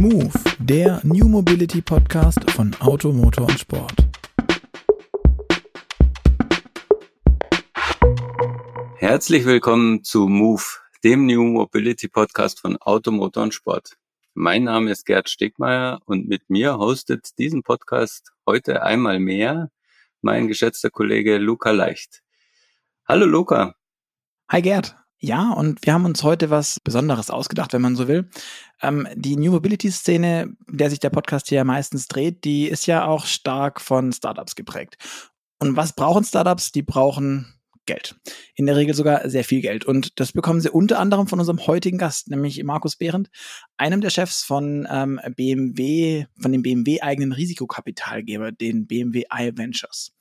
Move, der New Mobility Podcast von Auto, Motor und Sport. Herzlich willkommen zu Move, dem New Mobility Podcast von Auto, Motor und Sport. Mein Name ist Gerd Stegmeier und mit mir hostet diesen Podcast heute einmal mehr mein geschätzter Kollege Luca Leicht. Hallo Luca. Hi Gerd. Ja, und wir haben uns heute was Besonderes ausgedacht, wenn man so will. Ähm, die New Mobility-Szene, der sich der Podcast hier meistens dreht, die ist ja auch stark von Startups geprägt. Und was brauchen Startups? Die brauchen Geld. In der Regel sogar sehr viel Geld. Und das bekommen sie unter anderem von unserem heutigen Gast, nämlich Markus Behrendt, einem der Chefs von ähm, BMW, von dem BMW-eigenen Risikokapitalgeber, den BMW iVentures.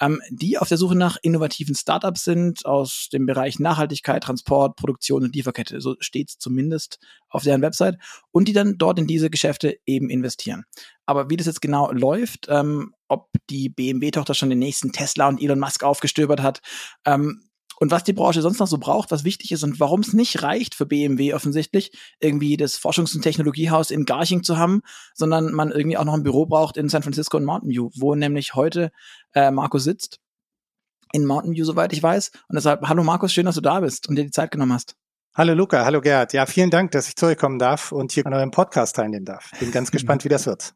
Ähm, die auf der Suche nach innovativen Startups sind aus dem Bereich Nachhaltigkeit, Transport, Produktion und Lieferkette. So steht es zumindest auf deren Website. Und die dann dort in diese Geschäfte eben investieren. Aber wie das jetzt genau läuft, ähm, ob die BMW-Tochter schon den nächsten Tesla und Elon Musk aufgestöbert hat. Ähm, und was die Branche sonst noch so braucht, was wichtig ist und warum es nicht reicht für BMW offensichtlich, irgendwie das Forschungs- und Technologiehaus in Garching zu haben, sondern man irgendwie auch noch ein Büro braucht in San Francisco und Mountain View, wo nämlich heute äh, Markus sitzt. In Mountain View, soweit ich weiß. Und deshalb, hallo Markus, schön, dass du da bist und dir die Zeit genommen hast. Hallo Luca, hallo Gerd. Ja, vielen Dank, dass ich zurückkommen darf und hier an eurem Podcast teilnehmen darf. Bin ganz gespannt, wie das wird.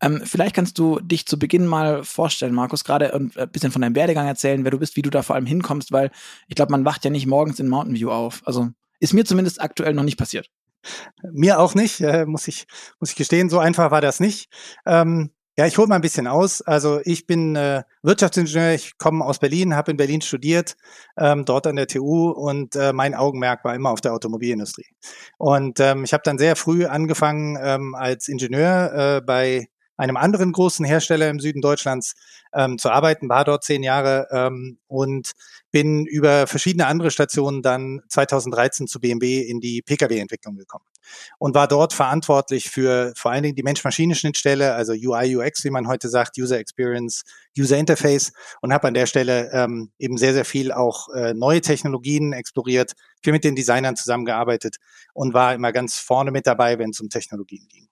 Ähm, vielleicht kannst du dich zu Beginn mal vorstellen, Markus, gerade ein bisschen von deinem Werdegang erzählen, wer du bist, wie du da vor allem hinkommst, weil ich glaube, man wacht ja nicht morgens in Mountain View auf. Also ist mir zumindest aktuell noch nicht passiert. Mir auch nicht, äh, muss ich muss ich gestehen. So einfach war das nicht. Ähm, ja, ich hole mal ein bisschen aus. Also ich bin äh, Wirtschaftsingenieur, ich komme aus Berlin, habe in Berlin studiert, ähm, dort an der TU und äh, mein Augenmerk war immer auf der Automobilindustrie. Und ähm, ich habe dann sehr früh angefangen ähm, als Ingenieur äh, bei einem anderen großen Hersteller im Süden Deutschlands ähm, zu arbeiten, war dort zehn Jahre ähm, und bin über verschiedene andere Stationen dann 2013 zu BMW in die Pkw-Entwicklung gekommen und war dort verantwortlich für vor allen Dingen die Mensch-Maschine-Schnittstelle, also UI, UX, wie man heute sagt, User Experience, User Interface und habe an der Stelle ähm, eben sehr, sehr viel auch äh, neue Technologien exploriert, viel mit den Designern zusammengearbeitet und war immer ganz vorne mit dabei, wenn es um Technologien ging.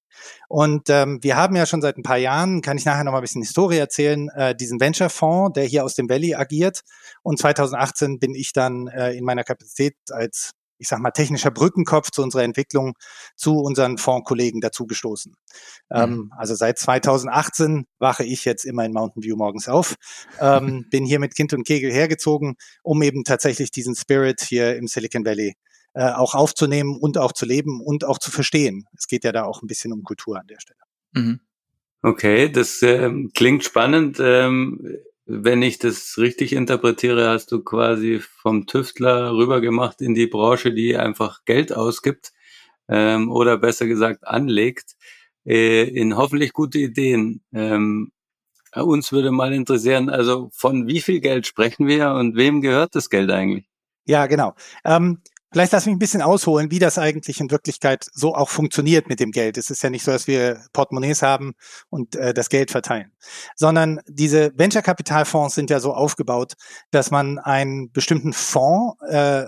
Und ähm, wir haben ja schon seit ein paar Jahren, kann ich nachher noch mal ein bisschen Historie erzählen, äh, diesen Venture-Fonds, der hier aus dem Valley agiert. Und 2018 bin ich dann äh, in meiner Kapazität als ich sag mal, technischer Brückenkopf zu unserer Entwicklung zu unseren Fondskollegen dazugestoßen. Mhm. Ähm, also seit 2018 wache ich jetzt immer in Mountain View morgens auf, ähm, bin hier mit Kind und Kegel hergezogen, um eben tatsächlich diesen Spirit hier im Silicon Valley äh, auch aufzunehmen und auch zu leben und auch zu verstehen. Es geht ja da auch ein bisschen um Kultur an der Stelle. Mhm. Okay, das äh, klingt spannend. Ähm, wenn ich das richtig interpretiere, hast du quasi vom Tüftler rübergemacht in die Branche, die einfach Geld ausgibt ähm, oder besser gesagt anlegt äh, in hoffentlich gute Ideen. Ähm, uns würde mal interessieren, also von wie viel Geld sprechen wir und wem gehört das Geld eigentlich? Ja, genau. Ähm, Vielleicht lass mich ein bisschen ausholen, wie das eigentlich in Wirklichkeit so auch funktioniert mit dem Geld. Es ist ja nicht so, dass wir Portemonnaies haben und äh, das Geld verteilen, sondern diese Venture-Kapitalfonds sind ja so aufgebaut, dass man einen bestimmten Fonds äh,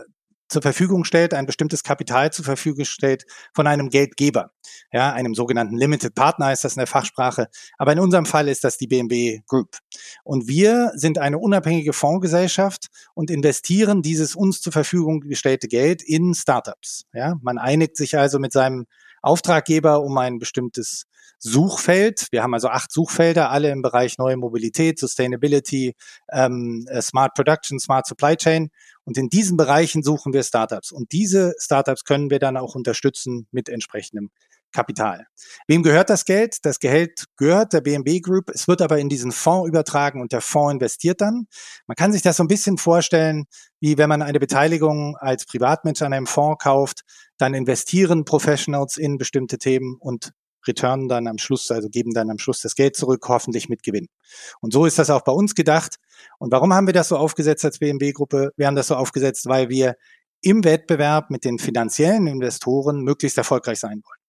zur Verfügung stellt, ein bestimmtes Kapital zur Verfügung stellt von einem Geldgeber, ja, einem sogenannten Limited Partner ist das in der Fachsprache. Aber in unserem Fall ist das die BMW Group. Und wir sind eine unabhängige Fondsgesellschaft und investieren dieses uns zur Verfügung gestellte Geld in Startups. Ja, man einigt sich also mit seinem Auftraggeber um ein bestimmtes Suchfeld. Wir haben also acht Suchfelder, alle im Bereich neue Mobilität, Sustainability, ähm, äh, Smart Production, Smart Supply Chain. Und in diesen Bereichen suchen wir Startups. Und diese Startups können wir dann auch unterstützen mit entsprechendem Kapital. Wem gehört das Geld? Das Geld gehört der BMW Group. Es wird aber in diesen Fonds übertragen und der Fonds investiert dann. Man kann sich das so ein bisschen vorstellen, wie wenn man eine Beteiligung als Privatmensch an einem Fonds kauft, dann investieren Professionals in bestimmte Themen und returnen dann am Schluss, also geben dann am Schluss das Geld zurück, hoffentlich mit Gewinn. Und so ist das auch bei uns gedacht. Und warum haben wir das so aufgesetzt als BMW-Gruppe? Wir haben das so aufgesetzt, weil wir im Wettbewerb mit den finanziellen Investoren möglichst erfolgreich sein wollen.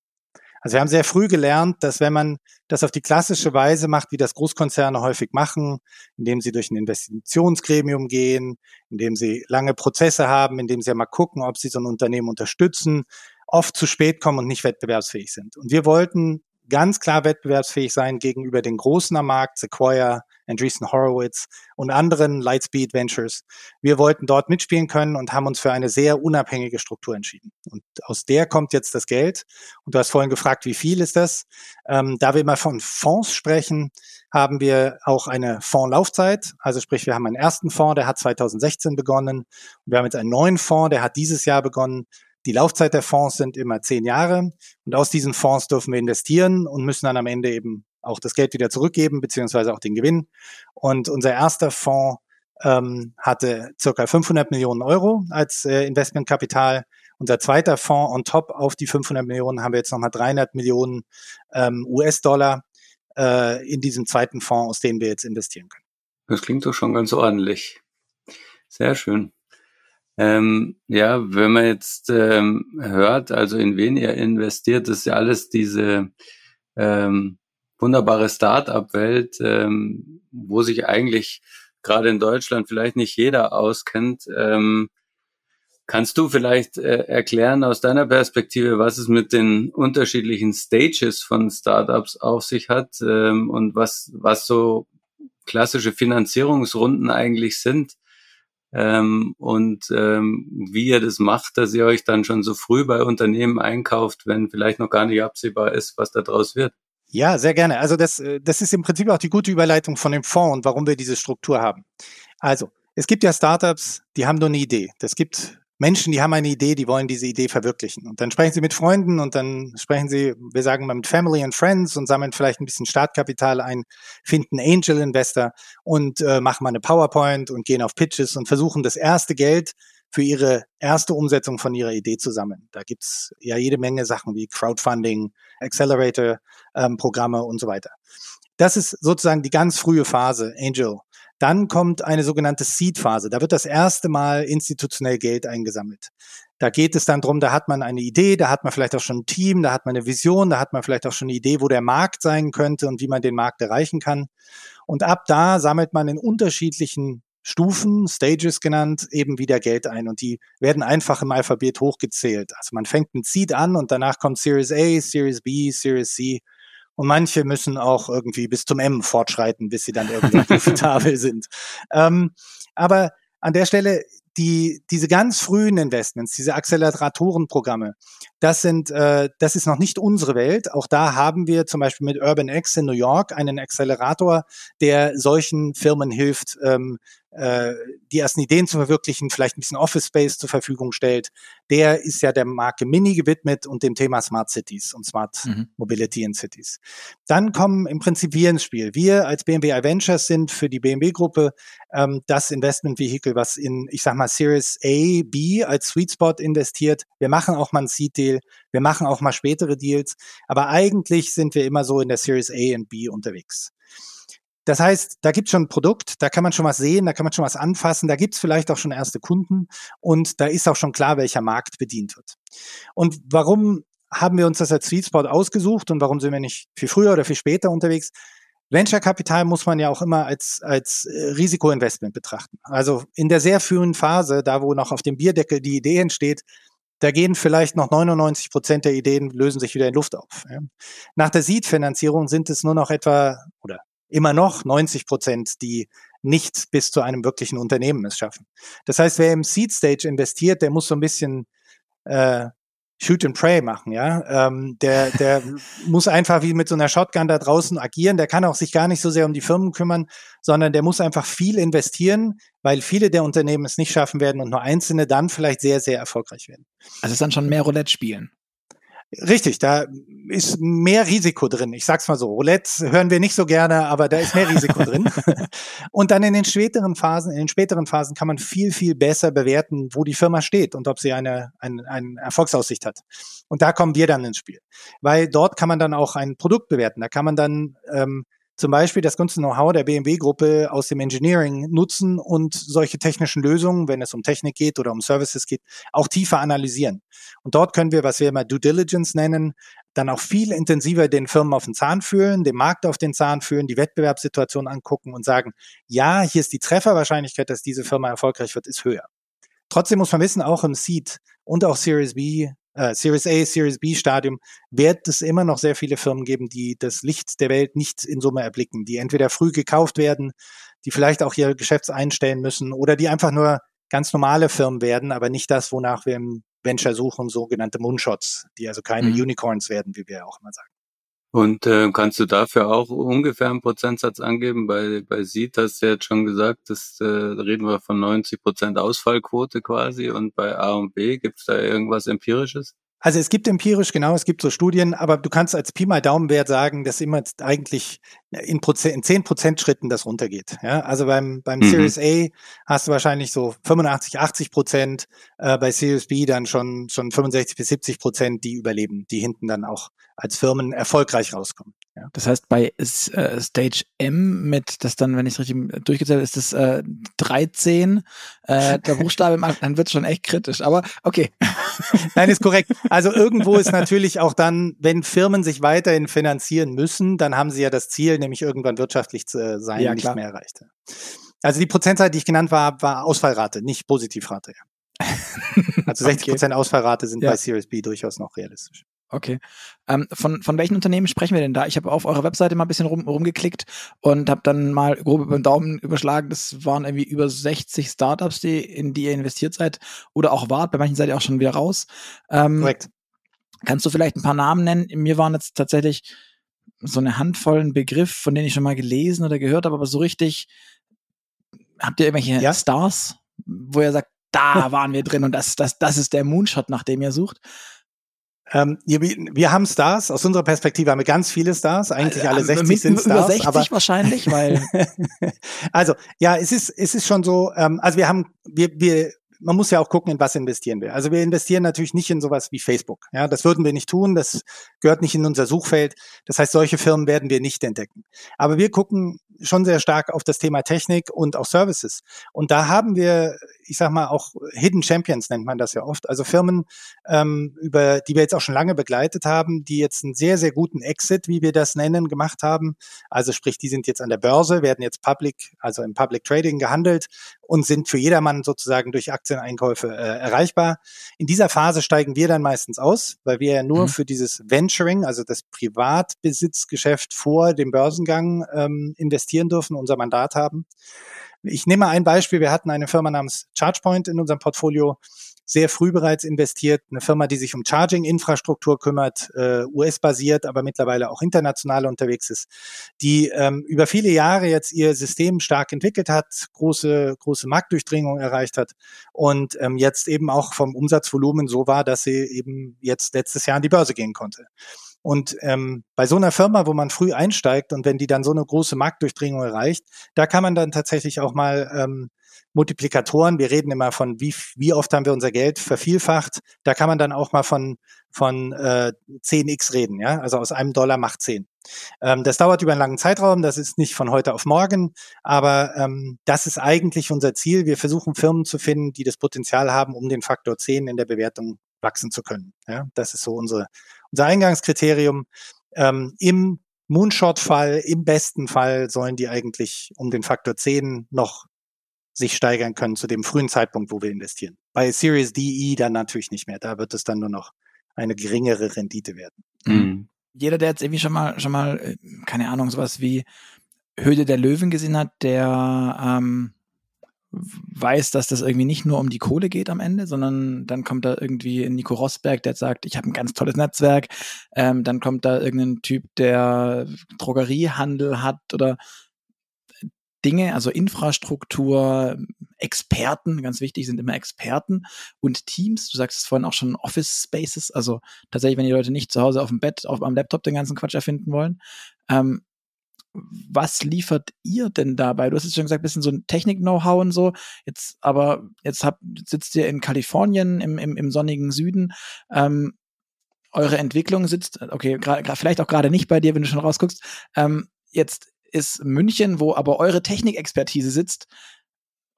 Also wir haben sehr früh gelernt, dass wenn man das auf die klassische Weise macht, wie das Großkonzerne häufig machen, indem sie durch ein Investitionsgremium gehen, indem sie lange Prozesse haben, indem sie mal gucken, ob sie so ein Unternehmen unterstützen, oft zu spät kommen und nicht wettbewerbsfähig sind. Und wir wollten ganz klar wettbewerbsfähig sein gegenüber den Großen am Markt, Sequoia, Andreessen Horowitz und anderen Lightspeed Ventures. Wir wollten dort mitspielen können und haben uns für eine sehr unabhängige Struktur entschieden. Und aus der kommt jetzt das Geld. Und du hast vorhin gefragt, wie viel ist das? Ähm, da wir immer von Fonds sprechen, haben wir auch eine Fondslaufzeit. Also sprich, wir haben einen ersten Fonds, der hat 2016 begonnen. Wir haben jetzt einen neuen Fonds, der hat dieses Jahr begonnen. Die Laufzeit der Fonds sind immer zehn Jahre und aus diesen Fonds dürfen wir investieren und müssen dann am Ende eben auch das Geld wieder zurückgeben, beziehungsweise auch den Gewinn. Und unser erster Fonds ähm, hatte circa 500 Millionen Euro als äh, Investmentkapital. Unser zweiter Fonds on top auf die 500 Millionen haben wir jetzt nochmal 300 Millionen ähm, US-Dollar äh, in diesem zweiten Fonds, aus dem wir jetzt investieren können. Das klingt doch schon ganz ordentlich. Sehr schön. Ähm, ja, wenn man jetzt ähm, hört, also in wen ihr investiert, ist ja alles diese ähm, wunderbare Start-up-Welt, ähm, wo sich eigentlich gerade in Deutschland vielleicht nicht jeder auskennt. Ähm, kannst du vielleicht äh, erklären aus deiner Perspektive, was es mit den unterschiedlichen Stages von Startups auf sich hat ähm, und was, was so klassische Finanzierungsrunden eigentlich sind? Ähm, und ähm, wie ihr das macht, dass ihr euch dann schon so früh bei Unternehmen einkauft, wenn vielleicht noch gar nicht absehbar ist, was da draus wird. Ja, sehr gerne. Also das, äh, das ist im Prinzip auch die gute Überleitung von dem Fonds und warum wir diese Struktur haben. Also, es gibt ja Startups, die haben nur eine Idee. Das gibt Menschen, die haben eine Idee, die wollen diese Idee verwirklichen. Und dann sprechen sie mit Freunden und dann sprechen sie, wir sagen mal mit Family and Friends und sammeln vielleicht ein bisschen Startkapital ein, finden Angel Investor und äh, machen mal eine PowerPoint und gehen auf Pitches und versuchen das erste Geld für ihre erste Umsetzung von ihrer Idee zu sammeln. Da gibt's ja jede Menge Sachen wie Crowdfunding, Accelerator-Programme ähm, und so weiter. Das ist sozusagen die ganz frühe Phase, Angel. Dann kommt eine sogenannte Seed-Phase. Da wird das erste Mal institutionell Geld eingesammelt. Da geht es dann drum, da hat man eine Idee, da hat man vielleicht auch schon ein Team, da hat man eine Vision, da hat man vielleicht auch schon eine Idee, wo der Markt sein könnte und wie man den Markt erreichen kann. Und ab da sammelt man in unterschiedlichen Stufen, Stages genannt, eben wieder Geld ein. Und die werden einfach im Alphabet hochgezählt. Also man fängt mit Seed an und danach kommt Series A, Series B, Series C und manche müssen auch irgendwie bis zum M fortschreiten, bis sie dann irgendwie profitabel sind. Ähm, aber an der Stelle, die, diese ganz frühen Investments, diese Acceleratorenprogramme, das sind, äh, das ist noch nicht unsere Welt. Auch da haben wir zum Beispiel mit Urban X in New York einen Accelerator, der solchen Firmen hilft, ähm, äh, die ersten Ideen zu verwirklichen, vielleicht ein bisschen Office Space zur Verfügung stellt, der ist ja der Marke Mini gewidmet und dem Thema Smart Cities und Smart mhm. Mobility in Cities. Dann kommen im Prinzip wir ins Spiel. Wir als BMW Ventures sind für die BMW-Gruppe ähm, das Investment-Vehikel, was in, ich sag mal, Series A, B als Sweet Spot investiert. Wir machen auch mal einen Seed-Deal, wir machen auch mal spätere Deals, aber eigentlich sind wir immer so in der Series A und B unterwegs. Das heißt, da gibt es schon ein Produkt, da kann man schon was sehen, da kann man schon was anfassen, da gibt es vielleicht auch schon erste Kunden und da ist auch schon klar, welcher Markt bedient wird. Und warum haben wir uns das als Sweet Spot ausgesucht und warum sind wir nicht viel früher oder viel später unterwegs? Venture Kapital muss man ja auch immer als, als äh, Risikoinvestment betrachten. Also in der sehr frühen Phase, da wo noch auf dem Bierdeckel die Idee entsteht, da gehen vielleicht noch 99 Prozent der Ideen lösen sich wieder in Luft auf. Nach der Seed-Finanzierung sind es nur noch etwa oder immer noch 90 Prozent, die nicht bis zu einem wirklichen Unternehmen es schaffen. Das heißt, wer im Seed Stage investiert, der muss so ein bisschen äh, Shoot and Pray machen, ja. Ähm, der, der muss einfach wie mit so einer Shotgun da draußen agieren. Der kann auch sich gar nicht so sehr um die Firmen kümmern, sondern der muss einfach viel investieren, weil viele der Unternehmen es nicht schaffen werden und nur einzelne dann vielleicht sehr, sehr erfolgreich werden. Also es ist dann schon mehr Roulette spielen. Richtig, da ist mehr Risiko drin. Ich sag's mal so. Roulette hören wir nicht so gerne, aber da ist mehr Risiko drin. Und dann in den späteren Phasen, in den späteren Phasen kann man viel, viel besser bewerten, wo die Firma steht und ob sie eine, eine, eine Erfolgsaussicht hat. Und da kommen wir dann ins Spiel. Weil dort kann man dann auch ein Produkt bewerten. Da kann man dann ähm, zum Beispiel das ganze Know-how der BMW-Gruppe aus dem Engineering nutzen und solche technischen Lösungen, wenn es um Technik geht oder um Services geht, auch tiefer analysieren. Und dort können wir, was wir immer Due Diligence nennen, dann auch viel intensiver den Firmen auf den Zahn fühlen, dem Markt auf den Zahn fühlen, die Wettbewerbssituation angucken und sagen, ja, hier ist die Trefferwahrscheinlichkeit, dass diese Firma erfolgreich wird, ist höher. Trotzdem muss man wissen, auch im Seed und auch Series B äh, Series A, Series B Stadium wird es immer noch sehr viele Firmen geben, die das Licht der Welt nicht in Summe erblicken, die entweder früh gekauft werden, die vielleicht auch ihr Geschäft einstellen müssen oder die einfach nur ganz normale Firmen werden, aber nicht das, wonach wir im Venture suchen, sogenannte Moonshots, die also keine mhm. Unicorns werden, wie wir auch immer sagen. Und äh, kannst du dafür auch ungefähr einen Prozentsatz angeben? Bei, bei Seed hast du jetzt schon gesagt, das, äh, reden wir von 90 Prozent Ausfallquote quasi. Und bei A und B gibt es da irgendwas Empirisches? Also es gibt empirisch, genau, es gibt so Studien, aber du kannst als Pi mal Daumenwert sagen, dass immer eigentlich in, Prozent, in 10 Prozent Schritten das runtergeht. Ja? Also beim, beim mhm. Series A hast du wahrscheinlich so 85, 80 Prozent, äh, bei Series B dann schon, schon 65 bis 70 Prozent, die überleben, die hinten dann auch als Firmen erfolgreich rauskommen. Ja. Das heißt, bei äh, Stage M mit, das dann, wenn ich es richtig durchgezählt habe, ist das äh, 13, äh, der Buchstabe, dann wird es schon echt kritisch. Aber okay. Nein, ist korrekt. Also irgendwo ist natürlich auch dann, wenn Firmen sich weiterhin finanzieren müssen, dann haben sie ja das Ziel, nämlich irgendwann wirtschaftlich zu äh, sein, ja, nicht mehr erreicht. Also die Prozentzahl, die ich genannt war, war Ausfallrate, nicht Positivrate. Also 60 Prozent okay. Ausfallrate sind ja. bei Series B durchaus noch realistisch. Okay. Ähm, von, von welchen Unternehmen sprechen wir denn da? Ich habe auf eurer Webseite mal ein bisschen rum, rumgeklickt und habe dann mal grob über den Daumen überschlagen. Das waren irgendwie über 60 Startups, die, in die ihr investiert seid oder auch wart. Bei manchen seid ihr auch schon wieder raus. Ähm, Korrekt. Kannst du vielleicht ein paar Namen nennen? Mir waren jetzt tatsächlich so eine Handvollen Begriff, von denen ich schon mal gelesen oder gehört habe, aber so richtig habt ihr irgendwelche ja? Stars, wo ihr sagt, da waren wir drin und das, das, das ist der Moonshot, nach dem ihr sucht? Ähm, wir, wir haben Stars. Aus unserer Perspektive haben wir ganz viele Stars. Eigentlich alle 60 mit, sind Stars. Über 60 aber wahrscheinlich, weil. also ja, es ist es ist schon so. Ähm, also wir haben wir wir man muss ja auch gucken, in was investieren wir. Also wir investieren natürlich nicht in sowas wie Facebook. Ja, das würden wir nicht tun. Das gehört nicht in unser Suchfeld. Das heißt, solche Firmen werden wir nicht entdecken. Aber wir gucken schon sehr stark auf das Thema Technik und auch Services. Und da haben wir, ich sag mal, auch Hidden Champions nennt man das ja oft. Also Firmen, ähm, über die wir jetzt auch schon lange begleitet haben, die jetzt einen sehr, sehr guten Exit, wie wir das nennen, gemacht haben. Also sprich, die sind jetzt an der Börse, werden jetzt public, also im Public Trading gehandelt und sind für jedermann sozusagen durch Aktieneinkäufe äh, erreichbar. In dieser Phase steigen wir dann meistens aus, weil wir ja nur mhm. für dieses Venturing, also das Privatbesitzgeschäft vor dem Börsengang ähm, investieren dürfen, unser Mandat haben. Ich nehme ein Beispiel. Wir hatten eine Firma namens ChargePoint in unserem Portfolio sehr früh bereits investiert. Eine Firma, die sich um Charging-Infrastruktur kümmert, äh, US-basiert, aber mittlerweile auch international unterwegs ist, die ähm, über viele Jahre jetzt ihr System stark entwickelt hat, große, große Marktdurchdringung erreicht hat und ähm, jetzt eben auch vom Umsatzvolumen so war, dass sie eben jetzt letztes Jahr an die Börse gehen konnte. Und ähm, bei so einer Firma, wo man früh einsteigt und wenn die dann so eine große Marktdurchdringung erreicht, da kann man dann tatsächlich auch mal ähm, Multiplikatoren, wir reden immer von, wie, wie oft haben wir unser Geld vervielfacht, da kann man dann auch mal von, von äh, 10x reden, ja, also aus einem Dollar macht 10. Ähm, das dauert über einen langen Zeitraum, das ist nicht von heute auf morgen, aber ähm, das ist eigentlich unser Ziel. Wir versuchen Firmen zu finden, die das Potenzial haben, um den Faktor 10 in der Bewertung wachsen zu können. Ja, das ist so unsere, unser Eingangskriterium. Ähm, Im Moonshot-Fall, im besten Fall sollen die eigentlich um den Faktor 10 noch sich steigern können zu dem frühen Zeitpunkt, wo wir investieren. Bei Series DE dann natürlich nicht mehr. Da wird es dann nur noch eine geringere Rendite werden. Mhm. Jeder, der jetzt irgendwie schon mal, schon mal, äh, keine Ahnung, sowas wie Höhle der Löwen gesehen hat, der ähm, weiß, dass das irgendwie nicht nur um die Kohle geht am Ende, sondern dann kommt da irgendwie Nico Rosberg, der sagt, ich habe ein ganz tolles Netzwerk. Ähm, dann kommt da irgendein Typ, der Drogeriehandel hat oder Dinge, also Infrastruktur, Experten, ganz wichtig sind immer Experten und Teams. Du sagst es vorhin auch schon Office Spaces, also tatsächlich, wenn die Leute nicht zu Hause auf dem Bett, auf am Laptop den ganzen Quatsch erfinden wollen. Ähm, was liefert ihr denn dabei? Du hast jetzt schon gesagt, bisschen so ein Technik-Know-how und so. Jetzt, aber jetzt habt, sitzt ihr in Kalifornien im, im, im sonnigen Süden. Ähm, eure Entwicklung sitzt, okay, vielleicht auch gerade nicht bei dir, wenn du schon rausguckst. Ähm, jetzt ist München, wo aber eure Technikexpertise sitzt.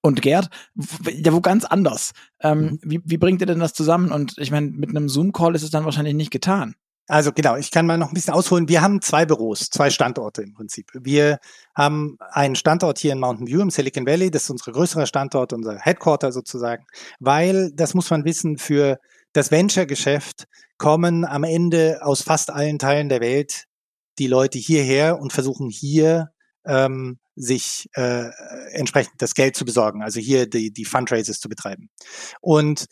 Und Gerd, ja, wo ganz anders. Ähm, mhm. wie, wie bringt ihr denn das zusammen? Und ich meine, mit einem Zoom-Call ist es dann wahrscheinlich nicht getan. Also genau, ich kann mal noch ein bisschen ausholen. Wir haben zwei Büros, zwei Standorte im Prinzip. Wir haben einen Standort hier in Mountain View im Silicon Valley. Das ist unser größerer Standort, unser Headquarter sozusagen. Weil, das muss man wissen, für das Venture-Geschäft kommen am Ende aus fast allen Teilen der Welt die Leute hierher und versuchen hier ähm, sich äh, entsprechend das Geld zu besorgen, also hier die, die Fundraisers zu betreiben. Und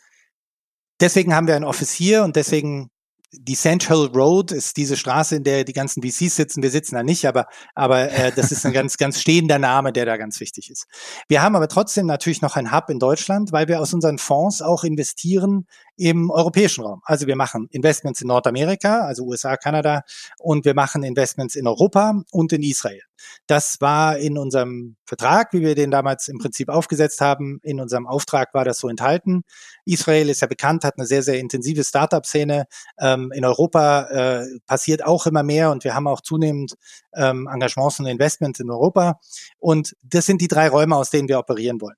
deswegen haben wir ein Office hier und deswegen die Central Road ist diese Straße, in der die ganzen VCs sitzen. Wir sitzen da nicht, aber, aber äh, das ist ein ganz, ganz stehender Name, der da ganz wichtig ist. Wir haben aber trotzdem natürlich noch ein Hub in Deutschland, weil wir aus unseren Fonds auch investieren im europäischen Raum. Also wir machen Investments in Nordamerika, also USA, Kanada, und wir machen Investments in Europa und in Israel. Das war in unserem Vertrag, wie wir den damals im Prinzip aufgesetzt haben. In unserem Auftrag war das so enthalten. Israel ist ja bekannt, hat eine sehr, sehr intensive Startup-Szene. Ähm, in Europa äh, passiert auch immer mehr und wir haben auch zunehmend ähm, Engagements und Investments in Europa. Und das sind die drei Räume, aus denen wir operieren wollen.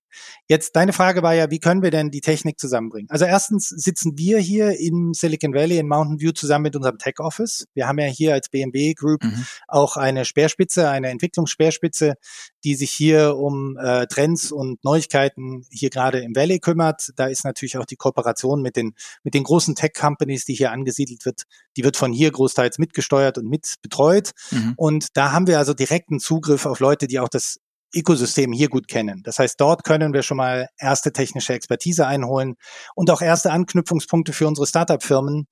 Jetzt, deine Frage war ja, wie können wir denn die Technik zusammenbringen? Also erstens sitzen wir hier in Silicon Valley in Mountain View zusammen mit unserem Tech Office. Wir haben ja hier als BMW Group mhm. auch eine Speerspitze, eine Entwicklungsspeerspitze, die sich hier um äh, Trends und Neuigkeiten hier gerade im Valley kümmert. Da ist natürlich auch die Kooperation mit den, mit den großen Tech-Companies, die hier angesiedelt wird, die wird von hier großteils mitgesteuert und mit betreut. Mhm. Und da haben wir also direkten Zugriff auf Leute, die auch das Ökosystem hier gut kennen. Das heißt, dort können wir schon mal erste technische Expertise einholen und auch erste Anknüpfungspunkte für unsere Startup-Firmen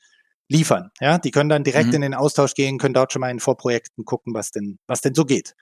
liefern. Ja, die können dann direkt mhm. in den Austausch gehen, können dort schon mal in Vorprojekten gucken, was denn, was denn so geht.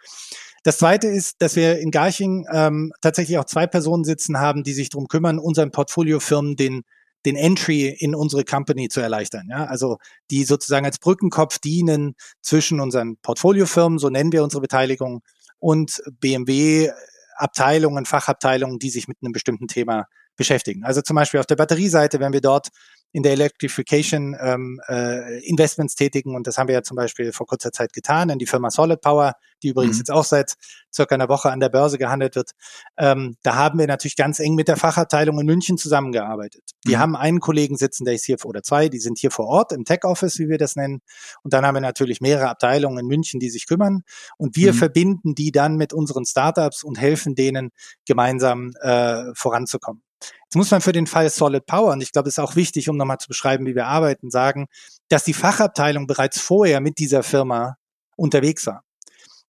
Das zweite ist, dass wir in Garching ähm, tatsächlich auch zwei Personen sitzen haben, die sich darum kümmern, unseren Portfoliofirmen den den Entry in unsere Company zu erleichtern. Ja? Also die sozusagen als Brückenkopf dienen zwischen unseren Portfoliofirmen, so nennen wir unsere Beteiligung, und BMW Abteilungen, Fachabteilungen, die sich mit einem bestimmten Thema beschäftigen. Also zum Beispiel auf der Batterieseite, wenn wir dort in der Electrification ähm, äh, Investments tätigen. Und das haben wir ja zum Beispiel vor kurzer Zeit getan in die Firma Solid Power, die übrigens mhm. jetzt auch seit circa einer Woche an der Börse gehandelt wird. Ähm, da haben wir natürlich ganz eng mit der Fachabteilung in München zusammengearbeitet. Die mhm. haben einen Kollegen sitzen, der ist hier, oder zwei, die sind hier vor Ort im Tech Office, wie wir das nennen. Und dann haben wir natürlich mehrere Abteilungen in München, die sich kümmern. Und wir mhm. verbinden die dann mit unseren Startups und helfen denen, gemeinsam äh, voranzukommen. Jetzt muss man für den Fall Solid Power, und ich glaube, es ist auch wichtig, um nochmal zu beschreiben, wie wir arbeiten, sagen, dass die Fachabteilung bereits vorher mit dieser Firma unterwegs war.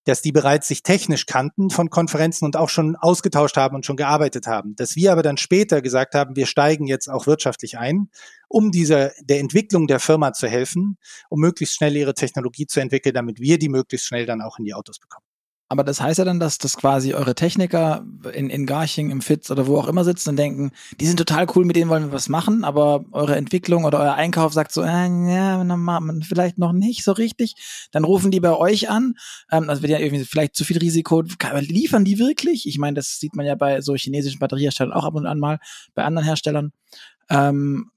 Dass die bereits sich technisch kannten von Konferenzen und auch schon ausgetauscht haben und schon gearbeitet haben. Dass wir aber dann später gesagt haben, wir steigen jetzt auch wirtschaftlich ein, um dieser, der Entwicklung der Firma zu helfen, um möglichst schnell ihre Technologie zu entwickeln, damit wir die möglichst schnell dann auch in die Autos bekommen. Aber das heißt ja dann, dass das quasi eure Techniker in, in Garching, im Fitz oder wo auch immer sitzen und denken, die sind total cool, mit denen wollen wir was machen, aber eure Entwicklung oder euer Einkauf sagt so, äh, ja, vielleicht noch nicht so richtig. Dann rufen die bei euch an. Ähm, also wird ja irgendwie vielleicht zu viel Risiko. Liefern die wirklich? Ich meine, das sieht man ja bei so chinesischen Batterieherstellern auch ab und an mal, bei anderen Herstellern. Ähm,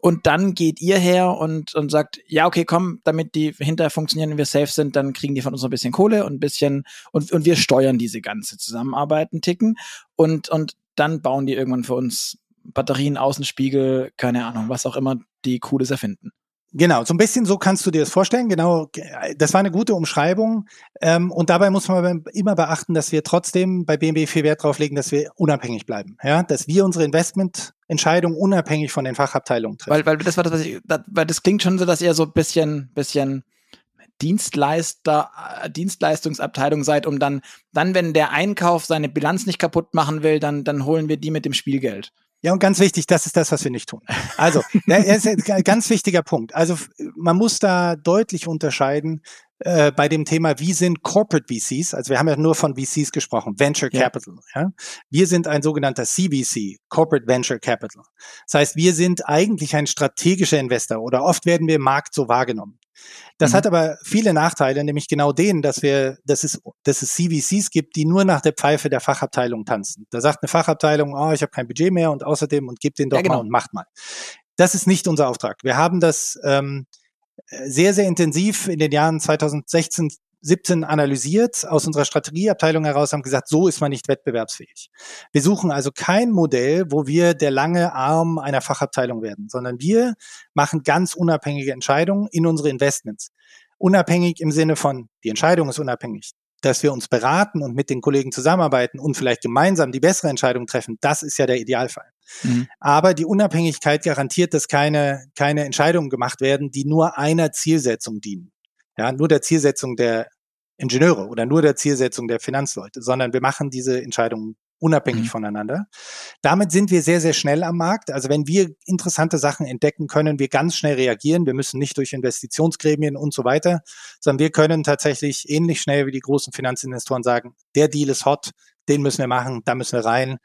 und dann geht ihr her und, und sagt, ja, okay, komm, damit die hinterher funktionieren und wir safe sind, dann kriegen die von uns ein bisschen Kohle und ein bisschen, und, und wir steuern diese ganze Zusammenarbeit einen Ticken und, und dann bauen die irgendwann für uns Batterien, Außenspiegel, keine Ahnung, was auch immer die Cooles erfinden. Genau, so ein bisschen so kannst du dir das vorstellen. Genau, das war eine gute Umschreibung. Ähm, und dabei muss man immer beachten, dass wir trotzdem bei BMW viel Wert drauf legen, dass wir unabhängig bleiben. Ja, dass wir unsere Investmententscheidung unabhängig von den Fachabteilungen treffen. Weil, weil das war das, was ich, das, weil das klingt schon so, dass ihr so ein bisschen, bisschen Dienstleister, äh, Dienstleistungsabteilung seid, um dann, dann, wenn der Einkauf seine Bilanz nicht kaputt machen will, dann, dann holen wir die mit dem Spielgeld. Ja, und ganz wichtig, das ist das, was wir nicht tun. Also, das ist ein ganz wichtiger Punkt. Also, man muss da deutlich unterscheiden äh, bei dem Thema, wie sind Corporate VCs, also wir haben ja nur von VCs gesprochen, Venture Capital. Ja. ja. Wir sind ein sogenannter CVC, Corporate Venture Capital. Das heißt, wir sind eigentlich ein strategischer Investor oder oft werden wir im Markt so wahrgenommen. Das mhm. hat aber viele Nachteile, nämlich genau den, dass wir, dass es, dass es CVCs gibt, die nur nach der Pfeife der Fachabteilung tanzen. Da sagt eine Fachabteilung, oh, ich habe kein Budget mehr und außerdem und gebt den doch ja, genau. mal und macht mal. Das ist nicht unser Auftrag. Wir haben das ähm, sehr, sehr intensiv in den Jahren 2016, 17 analysiert aus unserer Strategieabteilung heraus, haben gesagt, so ist man nicht wettbewerbsfähig. Wir suchen also kein Modell, wo wir der lange Arm einer Fachabteilung werden, sondern wir machen ganz unabhängige Entscheidungen in unsere Investments. Unabhängig im Sinne von, die Entscheidung ist unabhängig. Dass wir uns beraten und mit den Kollegen zusammenarbeiten und vielleicht gemeinsam die bessere Entscheidung treffen, das ist ja der Idealfall. Mhm. Aber die Unabhängigkeit garantiert, dass keine, keine Entscheidungen gemacht werden, die nur einer Zielsetzung dienen. Ja, nur der Zielsetzung der Ingenieure oder nur der Zielsetzung der Finanzleute, sondern wir machen diese Entscheidungen unabhängig mhm. voneinander. Damit sind wir sehr, sehr schnell am Markt. Also wenn wir interessante Sachen entdecken, können wir ganz schnell reagieren. Wir müssen nicht durch Investitionsgremien und so weiter, sondern wir können tatsächlich ähnlich schnell wie die großen Finanzinvestoren sagen, der Deal ist hot, den müssen wir machen, da müssen wir rein,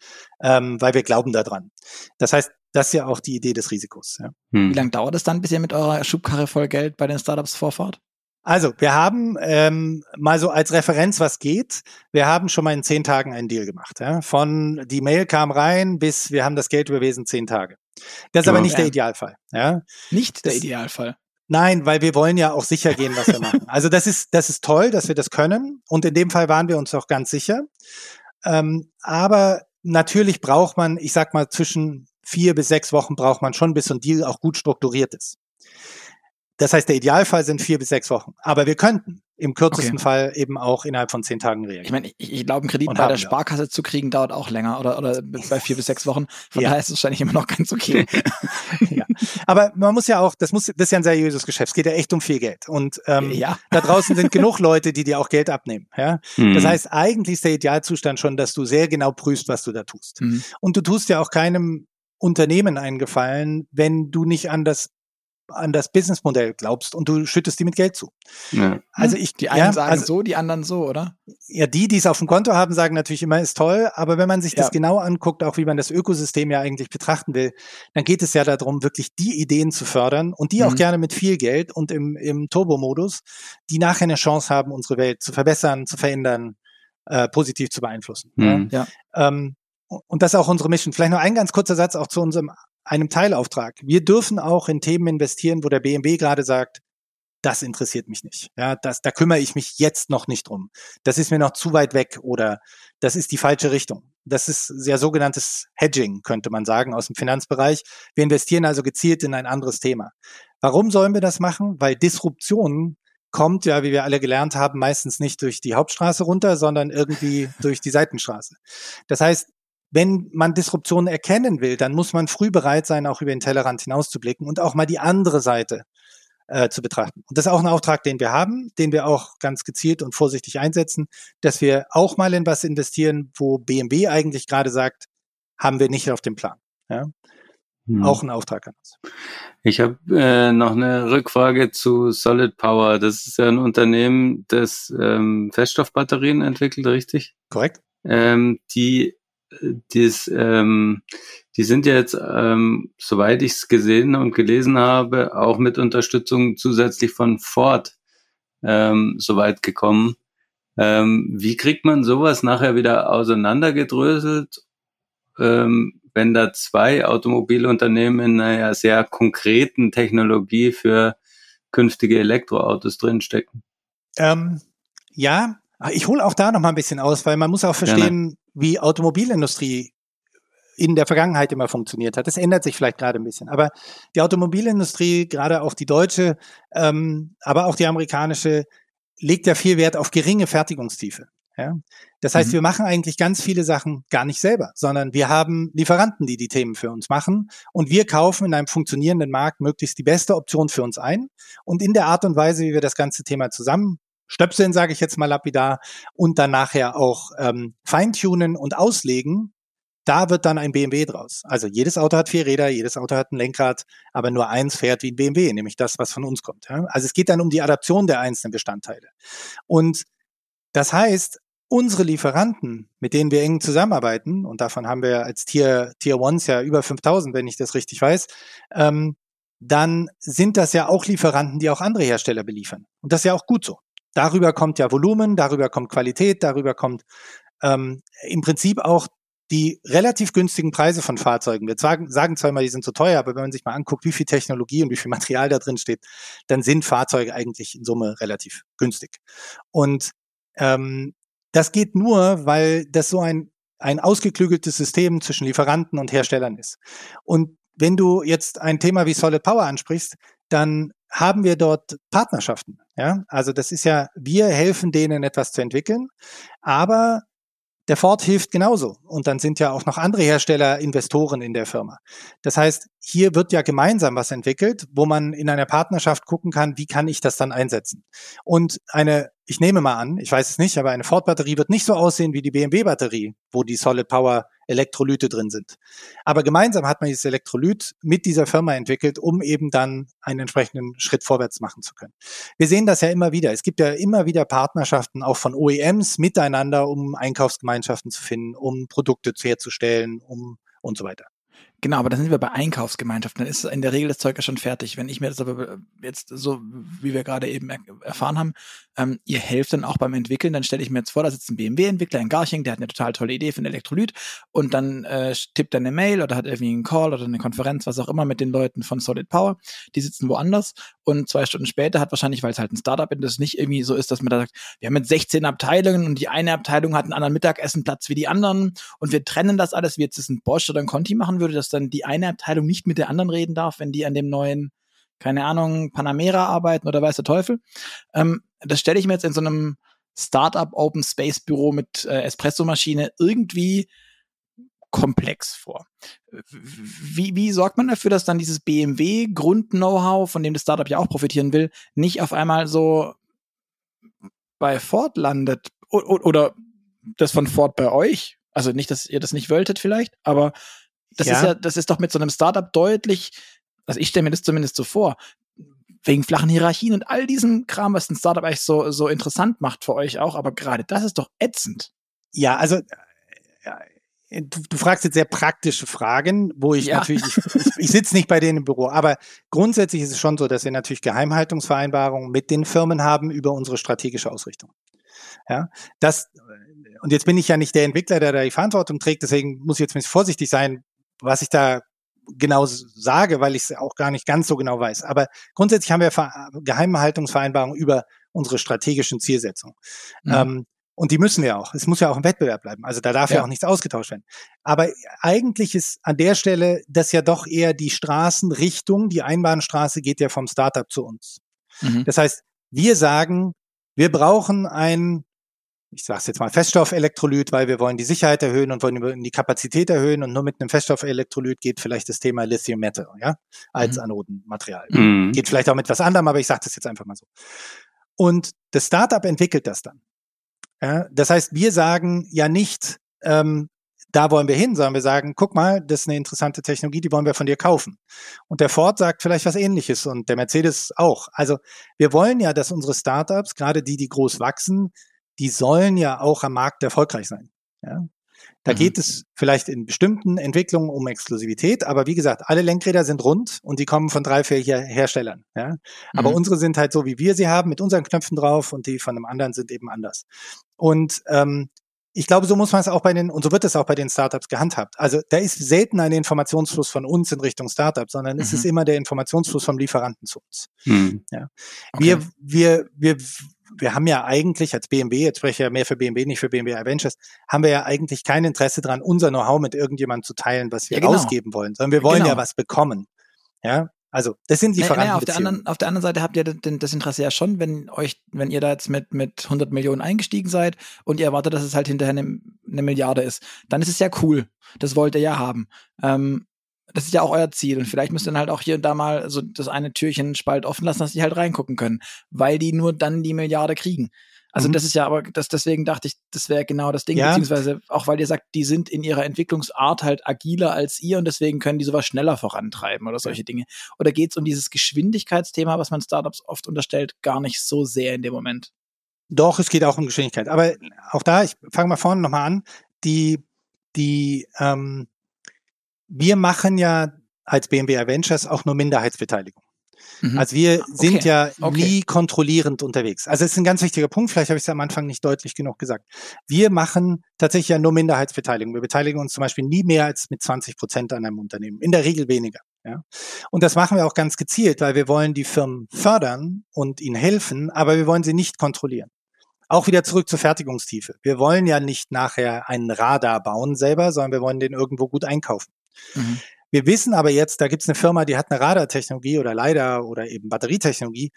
ähm, weil wir glauben daran. Das heißt, das ist ja auch die Idee des Risikos. Ja. Hm. Wie lange dauert es dann, bis ihr mit eurer Schubkarre voll Geld bei den Startups vorfahrt? Also, wir haben ähm, mal so als Referenz, was geht. Wir haben schon mal in zehn Tagen einen Deal gemacht. Ja? Von die Mail kam rein bis wir haben das Geld überwiesen, zehn Tage. Das ist ja, aber nicht ja. der Idealfall. Ja? Nicht der das, Idealfall. Nein, weil wir wollen ja auch sicher gehen, was wir machen. Also das ist, das ist toll, dass wir das können. Und in dem Fall waren wir uns auch ganz sicher. Ähm, aber natürlich braucht man, ich sag mal, zwischen vier bis sechs Wochen braucht man schon, bis so ein Deal auch gut strukturiert ist. Das heißt, der Idealfall sind vier bis sechs Wochen. Aber wir könnten im kürzesten okay. Fall eben auch innerhalb von zehn Tagen reagieren. Ich meine, ich, ich glaube, einen Kredit Und bei der Sparkasse zu kriegen dauert auch länger oder, oder bei vier bis sechs Wochen. Von ja. daher ist es wahrscheinlich immer noch ganz okay. ja. Aber man muss ja auch, das muss, das ist ja ein seriöses Geschäft. Es geht ja echt um viel Geld. Und ähm, ja. da draußen sind genug Leute, die dir auch Geld abnehmen. Ja? Mhm. Das heißt, eigentlich ist der Idealzustand schon, dass du sehr genau prüfst, was du da tust. Mhm. Und du tust ja auch keinem Unternehmen einen Gefallen, wenn du nicht an das an das Businessmodell glaubst und du schüttest die mit Geld zu. Ja. Also ich, die einen ja, sagen also, so, die anderen so, oder? Ja, die, die es auf dem Konto haben, sagen natürlich immer, ist toll, aber wenn man sich ja. das genau anguckt, auch wie man das Ökosystem ja eigentlich betrachten will, dann geht es ja darum, wirklich die Ideen zu fördern und die mhm. auch gerne mit viel Geld und im, im Turbo-Modus, die nachher eine Chance haben, unsere Welt zu verbessern, zu verändern, äh, positiv zu beeinflussen. Mhm. Ja. Ähm, und das ist auch unsere Mission. Vielleicht noch ein ganz kurzer Satz auch zu unserem einem Teilauftrag. Wir dürfen auch in Themen investieren, wo der BMW gerade sagt, das interessiert mich nicht. Ja, das, da kümmere ich mich jetzt noch nicht drum. Das ist mir noch zu weit weg oder das ist die falsche Richtung. Das ist sehr sogenanntes Hedging, könnte man sagen, aus dem Finanzbereich. Wir investieren also gezielt in ein anderes Thema. Warum sollen wir das machen? Weil Disruption kommt ja, wie wir alle gelernt haben, meistens nicht durch die Hauptstraße runter, sondern irgendwie durch die Seitenstraße. Das heißt, wenn man Disruptionen erkennen will, dann muss man früh bereit sein, auch über den Tellerrand hinauszublicken und auch mal die andere Seite äh, zu betrachten. Und das ist auch ein Auftrag, den wir haben, den wir auch ganz gezielt und vorsichtig einsetzen, dass wir auch mal in was investieren, wo BMW eigentlich gerade sagt, haben wir nicht auf dem Plan. Ja? Hm. Auch ein Auftrag an uns. Ich habe äh, noch eine Rückfrage zu Solid Power. Das ist ja ein Unternehmen, das ähm, Feststoffbatterien entwickelt, richtig? Korrekt. Ähm, die dies, ähm, die sind jetzt, ähm, soweit ich es gesehen und gelesen habe, auch mit Unterstützung zusätzlich von Ford ähm, soweit gekommen. Ähm, wie kriegt man sowas nachher wieder auseinandergedröselt, ähm, wenn da zwei Automobilunternehmen in einer sehr konkreten Technologie für künftige Elektroautos drinstecken? Ähm, ja, ich hole auch da noch mal ein bisschen aus, weil man muss auch verstehen, wie Automobilindustrie in der Vergangenheit immer funktioniert hat. Das ändert sich vielleicht gerade ein bisschen. Aber die Automobilindustrie, gerade auch die deutsche, ähm, aber auch die amerikanische, legt ja viel Wert auf geringe Fertigungstiefe. Ja? Das heißt, mhm. wir machen eigentlich ganz viele Sachen gar nicht selber, sondern wir haben Lieferanten, die die Themen für uns machen und wir kaufen in einem funktionierenden Markt möglichst die beste Option für uns ein. Und in der Art und Weise, wie wir das ganze Thema zusammen stöpseln, sage ich jetzt mal lapidar, und dann nachher auch ähm, feintunen und auslegen, da wird dann ein BMW draus. Also jedes Auto hat vier Räder, jedes Auto hat ein Lenkrad, aber nur eins fährt wie ein BMW, nämlich das, was von uns kommt. Ja? Also es geht dann um die Adaption der einzelnen Bestandteile. Und das heißt, unsere Lieferanten, mit denen wir eng zusammenarbeiten, und davon haben wir als Tier, Tier Ones ja über 5000, wenn ich das richtig weiß, ähm, dann sind das ja auch Lieferanten, die auch andere Hersteller beliefern. Und das ist ja auch gut so. Darüber kommt ja Volumen, darüber kommt Qualität, darüber kommt ähm, im Prinzip auch die relativ günstigen Preise von Fahrzeugen. Wir sagen, sagen zwar immer, die sind zu teuer, aber wenn man sich mal anguckt, wie viel Technologie und wie viel Material da drin steht, dann sind Fahrzeuge eigentlich in Summe relativ günstig. Und ähm, das geht nur, weil das so ein, ein ausgeklügeltes System zwischen Lieferanten und Herstellern ist. Und wenn du jetzt ein Thema wie Solid Power ansprichst, dann haben wir dort Partnerschaften. Ja, also das ist ja, wir helfen denen etwas zu entwickeln, aber der Ford hilft genauso. Und dann sind ja auch noch andere Hersteller Investoren in der Firma. Das heißt, hier wird ja gemeinsam was entwickelt, wo man in einer Partnerschaft gucken kann, wie kann ich das dann einsetzen. Und eine, ich nehme mal an, ich weiß es nicht, aber eine Ford-Batterie wird nicht so aussehen wie die BMW-Batterie, wo die Solid Power Elektrolyte drin sind. Aber gemeinsam hat man dieses Elektrolyt mit dieser Firma entwickelt, um eben dann einen entsprechenden Schritt vorwärts machen zu können. Wir sehen das ja immer wieder. Es gibt ja immer wieder Partnerschaften auch von OEMs miteinander, um Einkaufsgemeinschaften zu finden, um Produkte herzustellen, um und so weiter. Genau, aber dann sind wir bei Einkaufsgemeinschaften. Dann ist in der Regel das Zeug ja schon fertig. Wenn ich mir das aber jetzt so, wie wir gerade eben erfahren haben, ähm, ihr helft dann auch beim Entwickeln, dann stelle ich mir jetzt vor, da sitzt ein BMW-Entwickler in Garching, der hat eine total tolle Idee für ein Elektrolyt. Und dann äh, tippt er eine Mail oder hat irgendwie einen Call oder eine Konferenz, was auch immer mit den Leuten von Solid Power. Die sitzen woanders. Und zwei Stunden später hat wahrscheinlich, weil es halt ein Startup ist, das nicht irgendwie so ist, dass man da sagt, wir haben jetzt 16 Abteilungen und die eine Abteilung hat einen anderen Mittagessenplatz wie die anderen und wir trennen das alles, wie jetzt das ein Bosch oder ein Conti machen würde, dass dann die eine Abteilung nicht mit der anderen reden darf, wenn die an dem neuen keine Ahnung, Panamera arbeiten oder weiß der Teufel. Ähm, das stelle ich mir jetzt in so einem Startup Open Space Büro mit äh, Espresso-Maschine irgendwie komplex vor. Wie, wie sorgt man dafür, dass dann dieses BMW-Grund-Know-how, von dem das Startup ja auch profitieren will, nicht auf einmal so bei Ford landet oder, oder das von Ford bei euch? Also nicht, dass ihr das nicht wolltet vielleicht, aber das ja. ist ja, das ist doch mit so einem Startup deutlich also ich stelle mir das zumindest so vor, wegen flachen Hierarchien und all diesem Kram, was ein Startup eigentlich so, so interessant macht für euch auch, aber gerade das ist doch ätzend. Ja, also äh, du, du fragst jetzt sehr praktische Fragen, wo ich ja. natürlich, ich, ich sitze nicht bei denen im Büro, aber grundsätzlich ist es schon so, dass wir natürlich Geheimhaltungsvereinbarungen mit den Firmen haben über unsere strategische Ausrichtung. Ja, das, und jetzt bin ich ja nicht der Entwickler, der da die Verantwortung trägt, deswegen muss ich jetzt ein bisschen vorsichtig sein, was ich da genau sage, weil ich es auch gar nicht ganz so genau weiß. Aber grundsätzlich haben wir Geheimhaltungsvereinbarungen über unsere strategischen Zielsetzungen. Mhm. Ähm, und die müssen wir auch. Es muss ja auch im Wettbewerb bleiben. Also da darf ja. ja auch nichts ausgetauscht werden. Aber eigentlich ist an der Stelle das ja doch eher die Straßenrichtung. Die Einbahnstraße geht ja vom Startup zu uns. Mhm. Das heißt, wir sagen, wir brauchen ein ich sage es jetzt mal, Feststoffelektrolyt, weil wir wollen die Sicherheit erhöhen und wollen die Kapazität erhöhen und nur mit einem Feststoffelektrolyt geht vielleicht das Thema Lithium Metal, ja, als mhm. Anodenmaterial. Mhm. Geht vielleicht auch mit was anderem, aber ich sage das jetzt einfach mal so. Und das Startup entwickelt das dann. Ja, das heißt, wir sagen ja nicht, ähm, da wollen wir hin, sondern wir sagen, guck mal, das ist eine interessante Technologie, die wollen wir von dir kaufen. Und der Ford sagt vielleicht was ähnliches und der Mercedes auch. Also wir wollen ja, dass unsere Startups, gerade die, die groß wachsen, die sollen ja auch am Markt erfolgreich sein. Ja? Da mhm. geht es vielleicht in bestimmten Entwicklungen um Exklusivität, aber wie gesagt, alle Lenkräder sind rund und die kommen von drei, vier Herstellern. Ja? Aber mhm. unsere sind halt so, wie wir sie haben, mit unseren Knöpfen drauf und die von einem anderen sind eben anders. Und ähm, ich glaube, so muss man es auch bei den, und so wird es auch bei den Startups gehandhabt. Also da ist selten ein Informationsfluss von uns in Richtung Startup, sondern mhm. es ist mhm. immer der Informationsfluss vom Lieferanten zu uns. Mhm. Ja. Okay. Wir, wir, wir wir haben ja eigentlich als BMW, jetzt spreche ich ja mehr für BMW, nicht für BMW Adventures, haben wir ja eigentlich kein Interesse dran, unser Know-how mit irgendjemandem zu teilen, was wir ja, genau. ausgeben wollen, sondern wir wollen genau. ja was bekommen. Ja, also das sind Lieferanten. Naja, auf, der anderen, auf der anderen Seite habt ihr das Interesse ja schon, wenn euch, wenn ihr da jetzt mit, mit 100 Millionen eingestiegen seid und ihr erwartet, dass es halt hinterher eine, eine Milliarde ist, dann ist es ja cool. Das wollt ihr ja haben. Ähm, das ist ja auch euer Ziel. Und vielleicht müsst ihr dann halt auch hier und da mal so das eine Türchen Spalt offen lassen, dass die halt reingucken können, weil die nur dann die Milliarde kriegen. Also mhm. das ist ja aber, das, deswegen dachte ich, das wäre genau das Ding, ja. beziehungsweise auch weil ihr sagt, die sind in ihrer Entwicklungsart halt agiler als ihr und deswegen können die sowas schneller vorantreiben oder solche Dinge. Oder geht es um dieses Geschwindigkeitsthema, was man Startups oft unterstellt, gar nicht so sehr in dem Moment? Doch, es geht auch um Geschwindigkeit. Aber auch da, ich fange mal vorne nochmal an, die, die, ähm, wir machen ja als BMW Adventures auch nur Minderheitsbeteiligung. Mhm. Also wir sind okay. ja okay. nie kontrollierend unterwegs. Also es ist ein ganz wichtiger Punkt, vielleicht habe ich es am Anfang nicht deutlich genug gesagt. Wir machen tatsächlich ja nur Minderheitsbeteiligung. Wir beteiligen uns zum Beispiel nie mehr als mit 20 Prozent an einem Unternehmen. In der Regel weniger. Ja. Und das machen wir auch ganz gezielt, weil wir wollen die Firmen fördern und ihnen helfen, aber wir wollen sie nicht kontrollieren. Auch wieder zurück zur Fertigungstiefe. Wir wollen ja nicht nachher einen Radar bauen selber, sondern wir wollen den irgendwo gut einkaufen. Mhm. Wir wissen aber jetzt, da gibt es eine Firma, die hat eine Radartechnologie oder leider oder eben Batterietechnologie,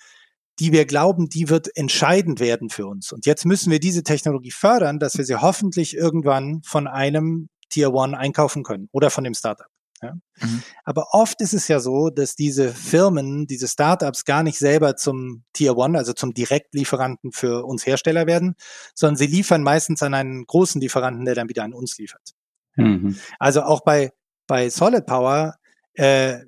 die wir glauben, die wird entscheidend werden für uns. Und jetzt müssen wir diese Technologie fördern, dass wir sie hoffentlich irgendwann von einem Tier One einkaufen können oder von dem Startup. Ja? Mhm. Aber oft ist es ja so, dass diese Firmen, diese Startups gar nicht selber zum Tier One, also zum Direktlieferanten für uns Hersteller werden, sondern sie liefern meistens an einen großen Lieferanten, der dann wieder an uns liefert. Mhm. Also auch bei, bei Solid Power äh,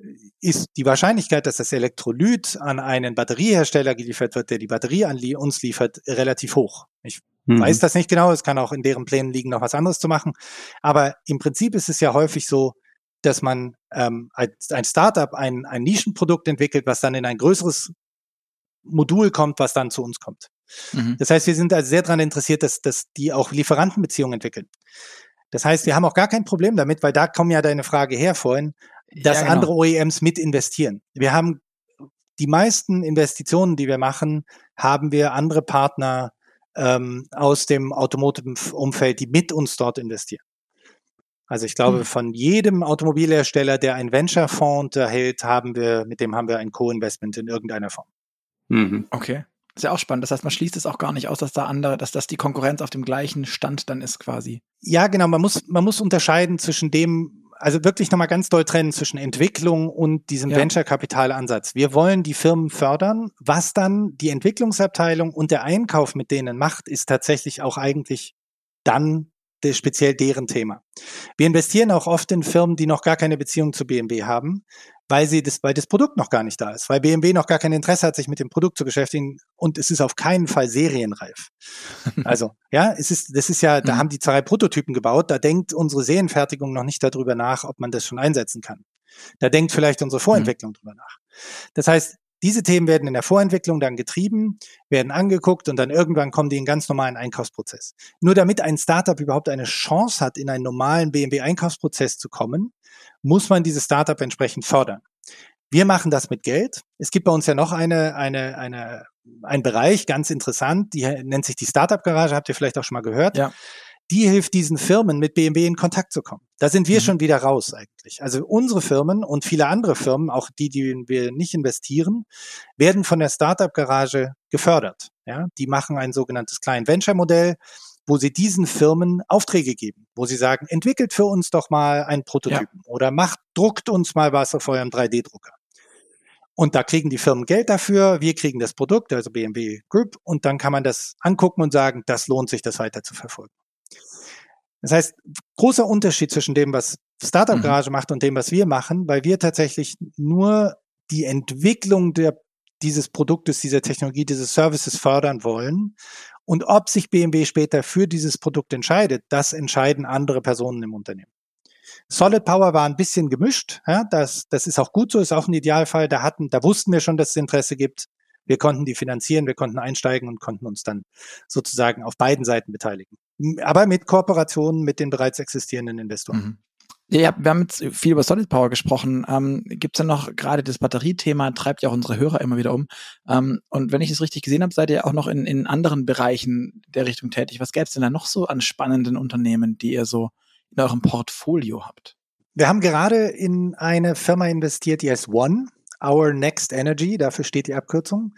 ist die Wahrscheinlichkeit, dass das Elektrolyt an einen Batteriehersteller geliefert wird, der die Batterie an uns liefert, relativ hoch. Ich mhm. weiß das nicht genau, es kann auch in deren Plänen liegen, noch was anderes zu machen. Aber im Prinzip ist es ja häufig so, dass man ähm, als ein Startup ein, ein Nischenprodukt entwickelt, was dann in ein größeres Modul kommt, was dann zu uns kommt. Mhm. Das heißt, wir sind also sehr daran interessiert, dass, dass die auch Lieferantenbeziehungen entwickeln. Das heißt, wir haben auch gar kein Problem damit, weil da kommen ja deine Frage her vorhin, dass ja, genau. andere OEMs mit investieren. Wir haben die meisten Investitionen, die wir machen, haben wir andere Partner ähm, aus dem Automotive-Umfeld, die mit uns dort investieren. Also ich glaube, mhm. von jedem Automobilhersteller, der ein Venture-Fonds unterhält, haben wir, mit dem haben wir ein Co-Investment in irgendeiner Form. Mhm. Okay. Ist ja auch spannend. Das heißt, man schließt es auch gar nicht aus, dass da andere, dass das die Konkurrenz auf dem gleichen Stand dann ist quasi. Ja, genau. Man muss, man muss unterscheiden zwischen dem, also wirklich nochmal ganz doll trennen zwischen Entwicklung und diesem ja. Venture-Kapital-Ansatz. Wir wollen die Firmen fördern. Was dann die Entwicklungsabteilung und der Einkauf mit denen macht, ist tatsächlich auch eigentlich dann speziell deren Thema. Wir investieren auch oft in Firmen, die noch gar keine Beziehung zu BMW haben, weil sie das, weil das Produkt noch gar nicht da ist, weil BMW noch gar kein Interesse hat, sich mit dem Produkt zu beschäftigen und es ist auf keinen Fall serienreif. Also, ja, es ist, das ist ja, da mhm. haben die zwei Prototypen gebaut, da denkt unsere Serienfertigung noch nicht darüber nach, ob man das schon einsetzen kann. Da denkt vielleicht unsere Vorentwicklung mhm. drüber nach. Das heißt, diese Themen werden in der Vorentwicklung dann getrieben, werden angeguckt und dann irgendwann kommen die in ganz normalen Einkaufsprozess. Nur damit ein Startup überhaupt eine Chance hat, in einen normalen BMW-Einkaufsprozess zu kommen, muss man dieses Startup entsprechend fördern. Wir machen das mit Geld. Es gibt bei uns ja noch eine, eine, eine, ein Bereich, ganz interessant, die nennt sich die Startup Garage, habt ihr vielleicht auch schon mal gehört. Ja die hilft diesen Firmen mit BMW in Kontakt zu kommen. Da sind wir mhm. schon wieder raus eigentlich. Also unsere Firmen und viele andere Firmen, auch die, die wir nicht investieren, werden von der Startup Garage gefördert. Ja, die machen ein sogenanntes Client Venture Modell, wo sie diesen Firmen Aufträge geben, wo sie sagen, entwickelt für uns doch mal einen Prototypen ja. oder macht, druckt uns mal was auf eurem 3D-Drucker. Und da kriegen die Firmen Geld dafür, wir kriegen das Produkt, also BMW Group, und dann kann man das angucken und sagen, das lohnt sich, das weiter zu verfolgen. Das heißt, großer Unterschied zwischen dem, was Startup. Garage mhm. macht und dem, was wir machen, weil wir tatsächlich nur die Entwicklung der, dieses Produktes, dieser Technologie, dieses Services fördern wollen. Und ob sich BMW später für dieses Produkt entscheidet, das entscheiden andere Personen im Unternehmen. Solid Power war ein bisschen gemischt. Ja, das, das ist auch gut so, ist auch ein Idealfall. Da hatten, da wussten wir schon, dass es Interesse gibt. Wir konnten die finanzieren, wir konnten einsteigen und konnten uns dann sozusagen auf beiden Seiten beteiligen aber mit Kooperationen mit den bereits existierenden Investoren. Mhm. Ja, wir haben jetzt viel über Solid Power gesprochen. Ähm, Gibt es denn noch gerade das Batteriethema, treibt ja auch unsere Hörer immer wieder um. Ähm, und wenn ich es richtig gesehen habe, seid ihr auch noch in, in anderen Bereichen der Richtung tätig. Was gäbe es denn da noch so an spannenden Unternehmen, die ihr so in eurem Portfolio habt? Wir haben gerade in eine Firma investiert, die heißt One, Our Next Energy, dafür steht die Abkürzung.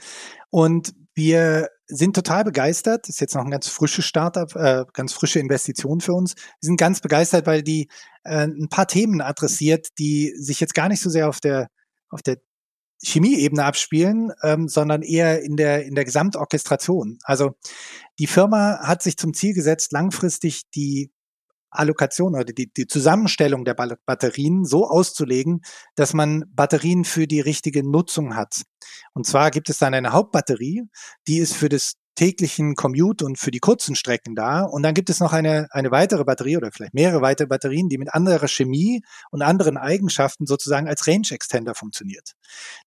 Und wir sind total begeistert. Ist jetzt noch ein ganz frisches Startup, äh, ganz frische Investition für uns. Wir sind ganz begeistert, weil die äh, ein paar Themen adressiert, die sich jetzt gar nicht so sehr auf der auf der Chemieebene abspielen, ähm, sondern eher in der in der Gesamtorchestration. Also die Firma hat sich zum Ziel gesetzt, langfristig die Allokation oder die, die Zusammenstellung der Batterien so auszulegen, dass man Batterien für die richtige Nutzung hat. Und zwar gibt es dann eine Hauptbatterie, die ist für das täglichen Commute und für die kurzen Strecken da. Und dann gibt es noch eine, eine weitere Batterie oder vielleicht mehrere weitere Batterien, die mit anderer Chemie und anderen Eigenschaften sozusagen als Range Extender funktioniert.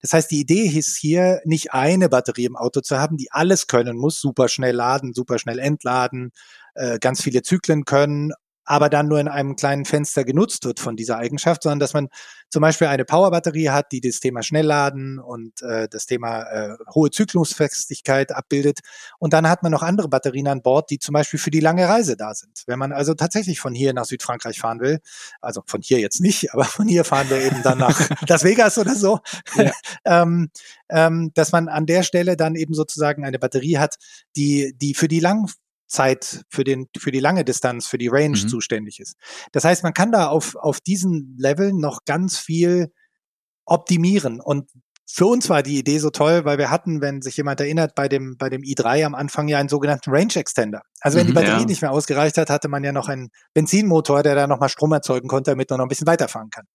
Das heißt, die Idee ist hier, nicht eine Batterie im Auto zu haben, die alles können muss, super schnell laden, super schnell entladen, äh, ganz viele Zyklen können aber dann nur in einem kleinen Fenster genutzt wird von dieser Eigenschaft, sondern dass man zum Beispiel eine Powerbatterie hat, die das Thema Schnellladen und äh, das Thema äh, hohe Zyklusfestigkeit abbildet. Und dann hat man noch andere Batterien an Bord, die zum Beispiel für die lange Reise da sind. Wenn man also tatsächlich von hier nach Südfrankreich fahren will, also von hier jetzt nicht, aber von hier fahren wir eben dann nach Las Vegas oder so, ja. ähm, ähm, dass man an der Stelle dann eben sozusagen eine Batterie hat, die, die für die lang Zeit für den für die lange Distanz, für die Range mhm. zuständig ist. Das heißt, man kann da auf auf diesen Level noch ganz viel optimieren und für uns war die Idee so toll, weil wir hatten, wenn sich jemand erinnert, bei dem, bei dem i3 am Anfang ja einen sogenannten Range Extender. Also wenn die mhm, Batterie ja. nicht mehr ausgereicht hat, hatte man ja noch einen Benzinmotor, der da nochmal Strom erzeugen konnte, damit man noch ein bisschen weiterfahren kann.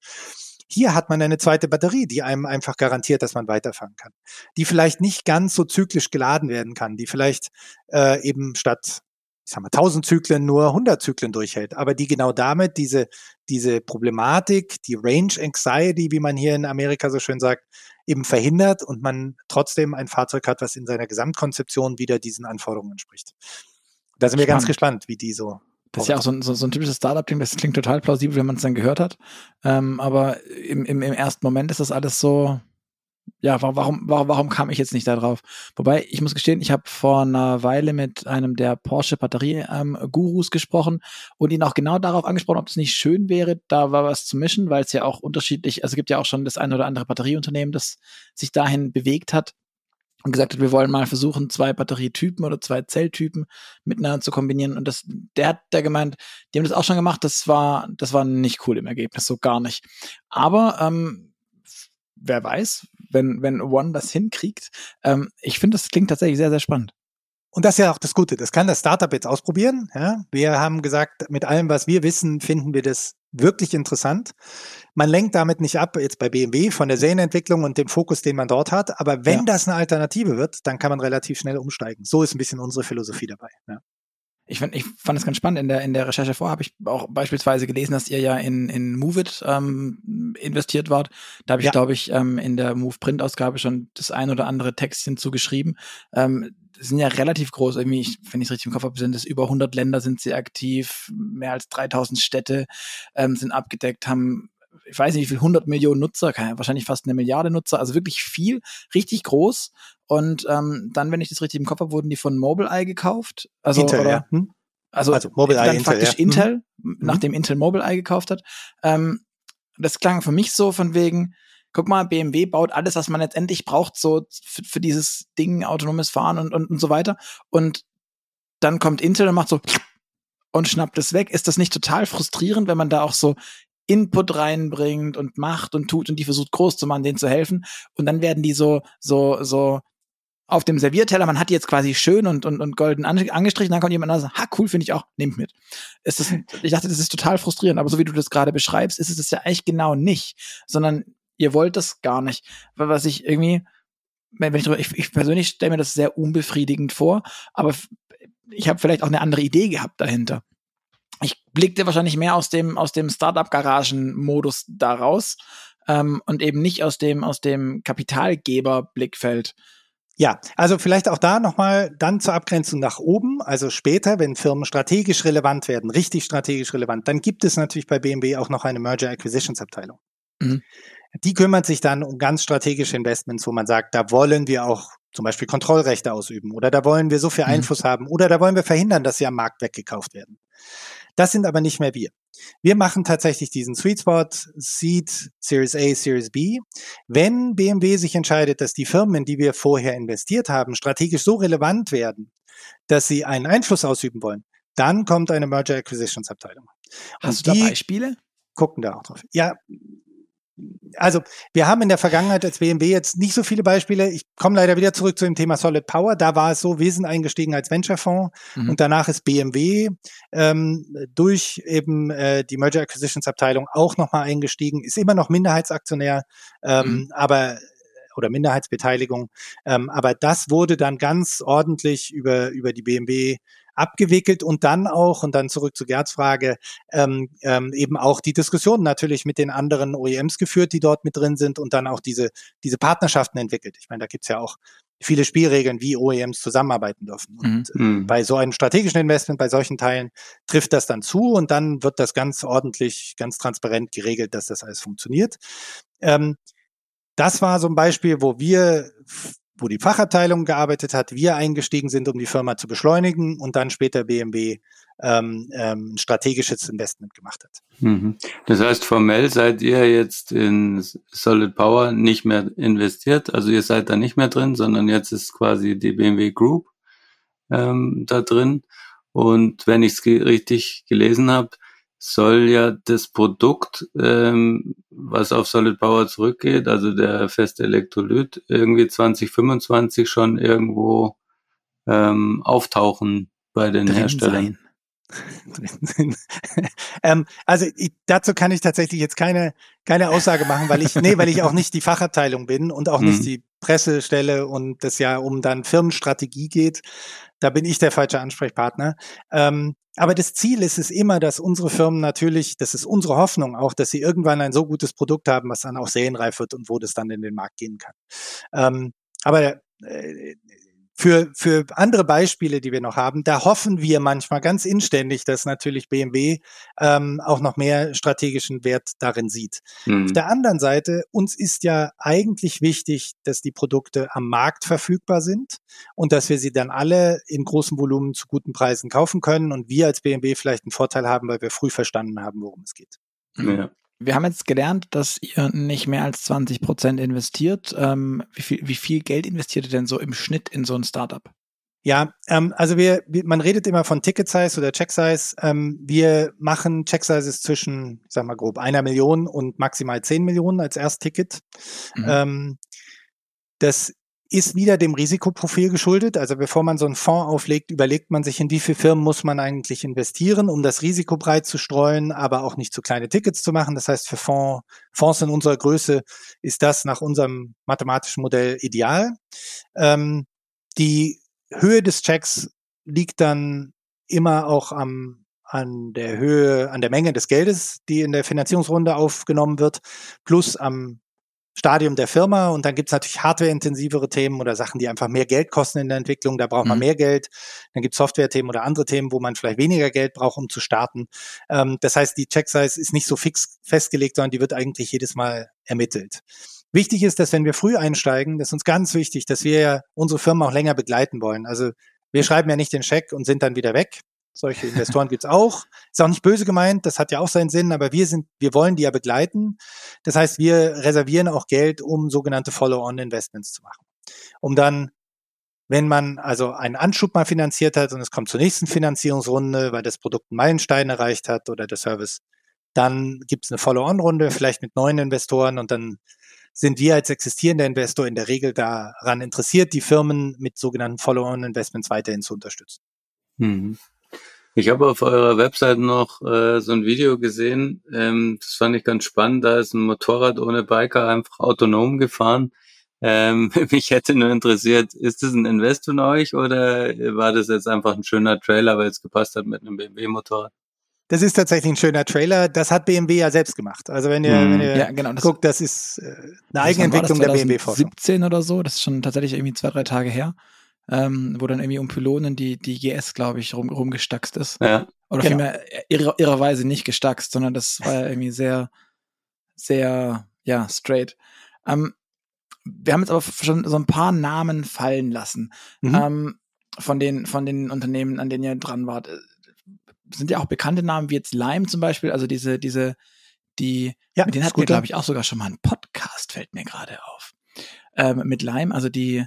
Hier hat man eine zweite Batterie, die einem einfach garantiert, dass man weiterfahren kann. Die vielleicht nicht ganz so zyklisch geladen werden kann, die vielleicht äh, eben statt ich sag mal, 1000 Zyklen nur 100 Zyklen durchhält, aber die genau damit diese, diese Problematik, die Range Anxiety, wie man hier in Amerika so schön sagt, eben verhindert und man trotzdem ein Fahrzeug hat, was in seiner Gesamtkonzeption wieder diesen Anforderungen entspricht. Da sind wir ganz gespannt, wie die so das ist ja auch so ein, so, so ein typisches Startup-Ding, das klingt total plausibel, wenn man es dann gehört hat. Ähm, aber im, im, im ersten Moment ist das alles so, ja, warum, warum, warum kam ich jetzt nicht da drauf? Wobei, ich muss gestehen, ich habe vor einer Weile mit einem der Porsche Batterie-Gurus ähm, gesprochen und ihn auch genau darauf angesprochen, ob es nicht schön wäre, da was zu mischen, weil es ja auch unterschiedlich, also es gibt ja auch schon das eine oder andere Batterieunternehmen, das sich dahin bewegt hat und gesagt hat, wir wollen mal versuchen, zwei Batterietypen oder zwei Zelltypen miteinander zu kombinieren. Und das, der hat da gemeint, die haben das auch schon gemacht, das war, das war nicht cool im Ergebnis, so gar nicht. Aber ähm, wer weiß, wenn, wenn One das hinkriegt, ähm, ich finde, das klingt tatsächlich sehr, sehr spannend. Und das ist ja auch das Gute. Das kann das Startup jetzt ausprobieren. Ja? Wir haben gesagt, mit allem, was wir wissen, finden wir das wirklich interessant. Man lenkt damit nicht ab, jetzt bei BMW, von der Serienentwicklung und dem Fokus, den man dort hat. Aber wenn ja. das eine Alternative wird, dann kann man relativ schnell umsteigen. So ist ein bisschen unsere Philosophie dabei. Ja. Ich, find, ich fand es ganz spannend. In der, in der Recherche vor habe ich auch beispielsweise gelesen, dass ihr ja in, in Moveit ähm, investiert wart. Da habe ich, ja. glaube ich, ähm, in der Move Print-Ausgabe schon das ein oder andere Textchen zugeschrieben. Ähm, sind ja relativ groß, irgendwie, ich, wenn ich es richtig im Kopf habe, sind es über 100 Länder sind sie aktiv, mehr als 3000 Städte ähm, sind abgedeckt, haben ich weiß nicht, wie viel, 100 Millionen Nutzer, wahrscheinlich fast eine Milliarde Nutzer, also wirklich viel, richtig groß. Und ähm, dann, wenn ich das richtig im Kopf habe, wurden die von Mobileye gekauft. Also, Intel, oder, ja. Hm? Also, also Mobileye, dann Intel, faktisch ja. Intel, mhm. nachdem Intel Mobileye gekauft hat. Ähm, das klang für mich so von wegen, guck mal, BMW baut alles, was man letztendlich braucht, so für, für dieses Ding, autonomes Fahren und, und, und so weiter. Und dann kommt Intel und macht so und schnappt es weg. Ist das nicht total frustrierend, wenn man da auch so Input reinbringt und macht und tut und die versucht groß zu machen, denen zu helfen und dann werden die so so so auf dem Servierteller, man hat die jetzt quasi schön und, und, und golden angestrichen, dann kommt jemand und sagt, ha, cool, finde ich auch, nehmt mit. Ist das, ich dachte, das ist total frustrierend, aber so wie du das gerade beschreibst, ist es das ja eigentlich genau nicht, sondern ihr wollt das gar nicht. Was ich irgendwie, wenn ich, ich, ich persönlich stelle mir das sehr unbefriedigend vor, aber ich habe vielleicht auch eine andere Idee gehabt dahinter. Ich blickte wahrscheinlich mehr aus dem, aus dem Startup-Garagen-Modus daraus ähm, und eben nicht aus dem, aus dem Kapitalgeber-Blickfeld. Ja, also vielleicht auch da nochmal dann zur Abgrenzung nach oben. Also später, wenn Firmen strategisch relevant werden, richtig strategisch relevant, dann gibt es natürlich bei BMW auch noch eine Merger Acquisitions Abteilung. Mhm. Die kümmert sich dann um ganz strategische Investments, wo man sagt, da wollen wir auch zum Beispiel Kontrollrechte ausüben oder da wollen wir so viel mhm. Einfluss mhm. haben oder da wollen wir verhindern, dass sie am Markt weggekauft werden. Das sind aber nicht mehr wir. Wir machen tatsächlich diesen Sweet Spot Seed Series A, Series B. Wenn BMW sich entscheidet, dass die Firmen, in die wir vorher investiert haben, strategisch so relevant werden, dass sie einen Einfluss ausüben wollen, dann kommt eine Merger Acquisitions Abteilung. Hast Und du da Beispiele? Gucken da auch drauf. Ja, also wir haben in der Vergangenheit als BMW jetzt nicht so viele Beispiele. Ich komme leider wieder zurück zu dem Thema Solid Power. Da war es so, wir sind eingestiegen als Venture-Fonds mhm. und danach ist BMW ähm, durch eben äh, die Merger Acquisitions Abteilung auch nochmal eingestiegen, ist immer noch Minderheitsaktionär, ähm, mhm. aber oder Minderheitsbeteiligung. Ähm, aber das wurde dann ganz ordentlich über, über die BMW abgewickelt und dann auch, und dann zurück zu Gerds Frage, ähm, ähm, eben auch die Diskussion natürlich mit den anderen OEMs geführt, die dort mit drin sind und dann auch diese, diese Partnerschaften entwickelt. Ich meine, da gibt's ja auch viele Spielregeln, wie OEMs zusammenarbeiten dürfen. Und mhm. mhm. bei so einem strategischen Investment, bei solchen Teilen, trifft das dann zu und dann wird das ganz ordentlich, ganz transparent geregelt, dass das alles funktioniert. Ähm, das war so ein Beispiel, wo wir wo die Fachabteilung gearbeitet hat, wir eingestiegen sind, um die Firma zu beschleunigen und dann später BMW ähm, ähm, strategisches Investment gemacht hat. Mhm. Das heißt, formell seid ihr jetzt in Solid Power nicht mehr investiert, also ihr seid da nicht mehr drin, sondern jetzt ist quasi die BMW Group ähm, da drin. Und wenn ich es ge richtig gelesen habe, soll ja das Produkt, ähm, was auf Solid Power zurückgeht, also der feste Elektrolyt, irgendwie 2025 schon irgendwo ähm, auftauchen bei den Herstellern. ähm, also ich, dazu kann ich tatsächlich jetzt keine keine Aussage machen, weil ich nee, weil ich auch nicht die Fachabteilung bin und auch mhm. nicht die Pressestelle und das ja um dann Firmenstrategie geht. Da bin ich der falsche Ansprechpartner. Ähm, aber das Ziel ist es immer, dass unsere Firmen natürlich, das ist unsere Hoffnung auch, dass sie irgendwann ein so gutes Produkt haben, was dann auch serienreif wird und wo das dann in den Markt gehen kann. Ähm, aber äh, für, für andere Beispiele, die wir noch haben, da hoffen wir manchmal ganz inständig, dass natürlich BMW ähm, auch noch mehr strategischen Wert darin sieht. Mhm. Auf der anderen Seite, uns ist ja eigentlich wichtig, dass die Produkte am Markt verfügbar sind und dass wir sie dann alle in großem Volumen zu guten Preisen kaufen können und wir als BMW vielleicht einen Vorteil haben, weil wir früh verstanden haben, worum es geht. Ja wir haben jetzt gelernt, dass ihr nicht mehr als 20 Prozent investiert. Ähm, wie, viel, wie viel Geld investiert ihr denn so im Schnitt in so ein Startup? Ja, ähm, also wir, man redet immer von Ticket Size oder Check Size. Ähm, wir machen Check Sizes zwischen, ich sag mal grob, einer Million und maximal zehn Millionen als Erstticket. Mhm. Ähm, das ist wieder dem Risikoprofil geschuldet. Also bevor man so einen Fonds auflegt, überlegt man sich, in wie viele Firmen muss man eigentlich investieren, um das Risiko breit zu streuen, aber auch nicht zu kleine Tickets zu machen. Das heißt, für Fonds, Fonds in unserer Größe ist das nach unserem mathematischen Modell ideal. Ähm, die Höhe des Checks liegt dann immer auch am, an der Höhe, an der Menge des Geldes, die in der Finanzierungsrunde aufgenommen wird, plus am Stadium der Firma und dann gibt's natürlich hardwareintensivere Themen oder Sachen, die einfach mehr Geld kosten in der Entwicklung, da braucht man mhm. mehr Geld. Dann gibt's Software-Themen oder andere Themen, wo man vielleicht weniger Geld braucht, um zu starten. Ähm, das heißt, die Check-Size ist nicht so fix festgelegt, sondern die wird eigentlich jedes Mal ermittelt. Wichtig ist, dass wenn wir früh einsteigen, das ist uns ganz wichtig, dass wir ja unsere Firma auch länger begleiten wollen. Also wir schreiben ja nicht den Scheck und sind dann wieder weg, solche Investoren gibt's auch. Ist auch nicht böse gemeint, das hat ja auch seinen Sinn, aber wir sind, wir wollen die ja begleiten. Das heißt, wir reservieren auch Geld, um sogenannte Follow-on-Investments zu machen. Um dann, wenn man also einen Anschub mal finanziert hat und es kommt zur nächsten Finanzierungsrunde, weil das Produkt einen Meilenstein erreicht hat oder der Service, dann gibt's eine Follow-on-Runde, vielleicht mit neuen Investoren und dann sind wir als existierender Investor in der Regel daran interessiert, die Firmen mit sogenannten Follow-on-Investments weiterhin zu unterstützen. Mhm. Ich habe auf eurer Website noch äh, so ein Video gesehen, ähm, das fand ich ganz spannend. Da ist ein Motorrad ohne Biker einfach autonom gefahren. Ähm, mich hätte nur interessiert, ist das ein Invest von euch oder war das jetzt einfach ein schöner Trailer, weil es gepasst hat mit einem BMW-Motorrad? Das ist tatsächlich ein schöner Trailer. Das hat BMW ja selbst gemacht. Also wenn ihr, hm. wenn ihr ja, genau, das guckt, das ist äh, eine Eigenentwicklung der BMW-Forschung. 17 oder so, das ist schon tatsächlich irgendwie zwei, drei Tage her ähm, wo dann irgendwie um Pylonen die, die GS, glaube ich, rum, rumgestackst ist. Ja. Oder genau. vielmehr irre, irrerweise nicht gestackst, sondern das war ja irgendwie sehr, sehr, ja, straight. Ähm, wir haben jetzt aber schon so ein paar Namen fallen lassen. Mhm. Ähm, von den, von den Unternehmen, an denen ihr dran wart. Äh, sind ja auch bekannte Namen wie jetzt Lime zum Beispiel, also diese, diese, die, ja, mit denen hatten wir, glaube ich, auch sogar schon mal einen Podcast, fällt mir gerade auf. Ähm, mit Lime, also die,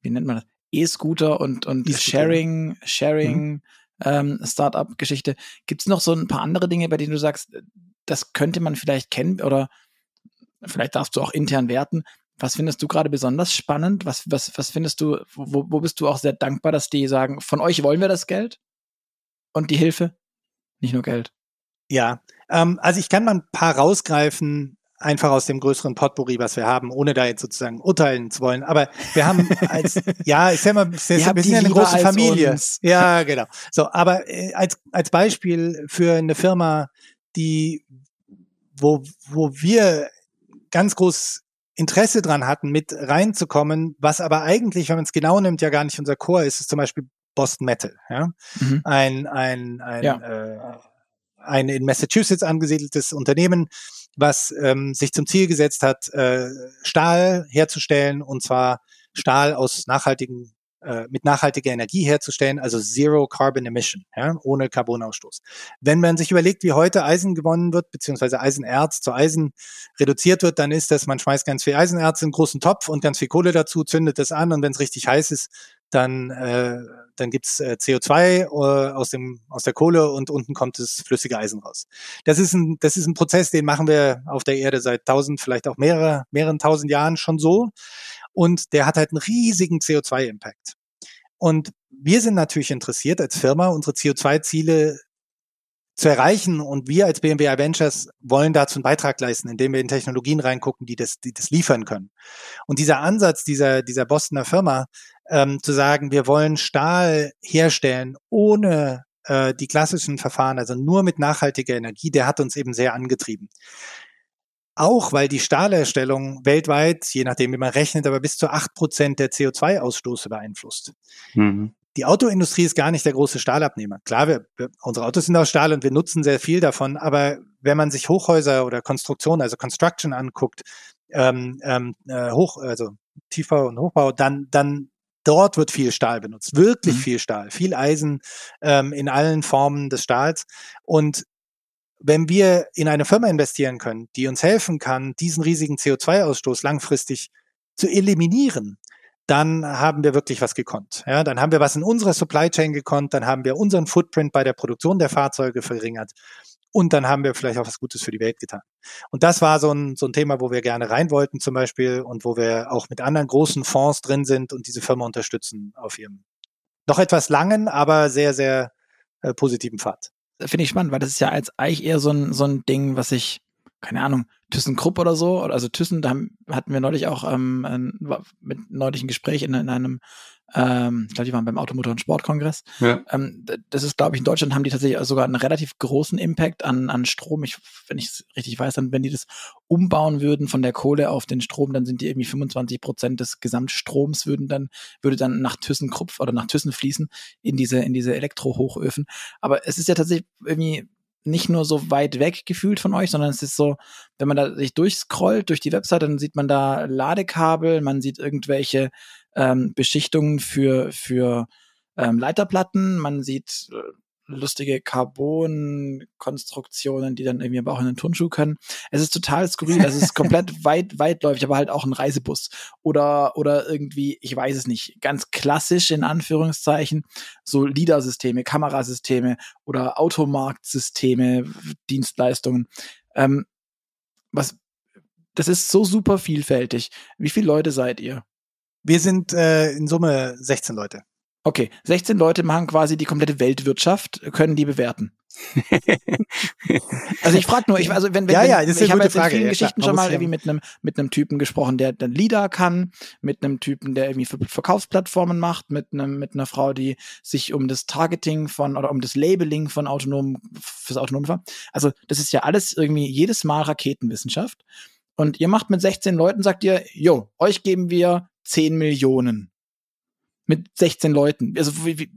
wie nennt man das? E-Scooter und, und Sharing, Sharing, mhm. ähm, Startup-Geschichte. Gibt es noch so ein paar andere Dinge, bei denen du sagst, das könnte man vielleicht kennen oder vielleicht darfst du auch intern werten. Was findest du gerade besonders spannend? Was, was, was findest du, wo, wo bist du auch sehr dankbar, dass die sagen, von euch wollen wir das Geld und die Hilfe, nicht nur Geld? Ja, ähm, also ich kann mal ein paar rausgreifen, einfach aus dem größeren Potpourri, was wir haben, ohne da jetzt sozusagen urteilen zu wollen. Aber wir haben als, ja, ich sag mal, wir sind ja eine große Familie. Uns. Ja, genau. So, aber äh, als, als Beispiel für eine Firma, die, wo, wo wir ganz groß Interesse dran hatten, mit reinzukommen, was aber eigentlich, wenn man es genau nimmt, ja gar nicht unser Core ist, ist zum Beispiel Boston Metal. Ja? Mhm. Ein, ein, ein, ja. äh, ein in Massachusetts angesiedeltes Unternehmen, was ähm, sich zum Ziel gesetzt hat, äh, Stahl herzustellen und zwar Stahl aus nachhaltigen äh, mit nachhaltiger Energie herzustellen, also Zero Carbon Emission, ja, ohne Carbonausstoß. Wenn man sich überlegt, wie heute Eisen gewonnen wird, beziehungsweise Eisenerz zu Eisen reduziert wird, dann ist das, man schmeißt ganz viel Eisenerz in einen großen Topf und ganz viel Kohle dazu, zündet das an und wenn es richtig heiß ist, dann, äh, dann gibt's äh, CO2 äh, aus, dem, aus der Kohle und unten kommt das flüssige Eisen raus. Das ist, ein, das ist ein Prozess, den machen wir auf der Erde seit tausend, vielleicht auch mehrere, mehreren tausend Jahren schon so. Und der hat halt einen riesigen CO2-Impact. Und wir sind natürlich interessiert als Firma, unsere CO2-Ziele zu erreichen. Und wir als BMW Ventures wollen dazu einen Beitrag leisten, indem wir in Technologien reingucken, die das, die das liefern können. Und dieser Ansatz dieser, dieser Bostoner Firma, ähm, zu sagen, wir wollen Stahl herstellen ohne äh, die klassischen Verfahren, also nur mit nachhaltiger Energie, der hat uns eben sehr angetrieben. Auch weil die Stahlherstellung weltweit, je nachdem wie man rechnet, aber bis zu acht Prozent der CO2-Ausstoße beeinflusst. Mhm. Die Autoindustrie ist gar nicht der große Stahlabnehmer. Klar, wir, wir, unsere Autos sind aus Stahl und wir nutzen sehr viel davon, aber wenn man sich Hochhäuser oder Konstruktion, also Construction anguckt, ähm, ähm, äh, hoch, also Tiefbau und Hochbau, dann, dann dort wird viel Stahl benutzt, wirklich mhm. viel Stahl, viel Eisen ähm, in allen Formen des Stahls. Und wenn wir in eine Firma investieren können, die uns helfen kann, diesen riesigen CO2-Ausstoß langfristig zu eliminieren, dann haben wir wirklich was gekonnt. Ja, dann haben wir was in unserer Supply Chain gekonnt, dann haben wir unseren Footprint bei der Produktion der Fahrzeuge verringert und dann haben wir vielleicht auch was Gutes für die Welt getan. Und das war so ein, so ein Thema, wo wir gerne rein wollten zum Beispiel und wo wir auch mit anderen großen Fonds drin sind und diese Firma unterstützen auf ihrem noch etwas langen, aber sehr, sehr äh, positiven Pfad finde ich spannend, weil das ist ja als eigentlich eher so ein, so ein Ding, was ich, keine Ahnung, ThyssenKrupp oder so, also Thyssen, da hatten wir neulich auch ähm, mit neulich ein Gespräch in, in einem ähm, ich glaube, die waren beim Automotor- und Sportkongress. Ja. Ähm, das ist, glaube ich, in Deutschland haben die tatsächlich sogar einen relativ großen Impact an, an Strom. Ich, wenn ich es richtig weiß, dann, wenn die das umbauen würden von der Kohle auf den Strom, dann sind die irgendwie 25 Prozent des Gesamtstroms würden dann, würde dann nach ThyssenKrupp oder nach Thyssen fließen in diese, in diese Elektrohochöfen. Aber es ist ja tatsächlich irgendwie nicht nur so weit weg gefühlt von euch, sondern es ist so, wenn man da sich durchscrollt durch die Website, dann sieht man da Ladekabel, man sieht irgendwelche ähm, Beschichtungen für, für ähm, Leiterplatten, man sieht äh, lustige Carbon-Konstruktionen, die dann irgendwie aber auch in den Turnschuh können. Es ist total skurril, es ist komplett weit, weitläufig, aber halt auch ein Reisebus. Oder, oder irgendwie, ich weiß es nicht, ganz klassisch in Anführungszeichen, so LIDAR-Systeme, Kamerasysteme oder Automarktsysteme, Dienstleistungen. Ähm, was, das ist so super vielfältig. Wie viele Leute seid ihr? Wir sind äh, in Summe 16 Leute. Okay, 16 Leute machen quasi die komplette Weltwirtschaft, können die bewerten. also ich frage nur, ich also wenn, wenn, ja, ja, das ist ich habe jetzt in vielen ja, Geschichten schon mal irgendwie mit einem mit einem Typen gesprochen, der dann Lieder kann, mit einem Typen, der irgendwie Verkaufsplattformen macht, mit einem mit einer Frau, die sich um das Targeting von oder um das Labeling von autonom fürs autonome Fahren. Also das ist ja alles irgendwie jedes Mal Raketenwissenschaft. Und ihr macht mit 16 Leuten, sagt ihr, jo, euch geben wir 10 Millionen. Mit 16 Leuten. Also, wie, wie,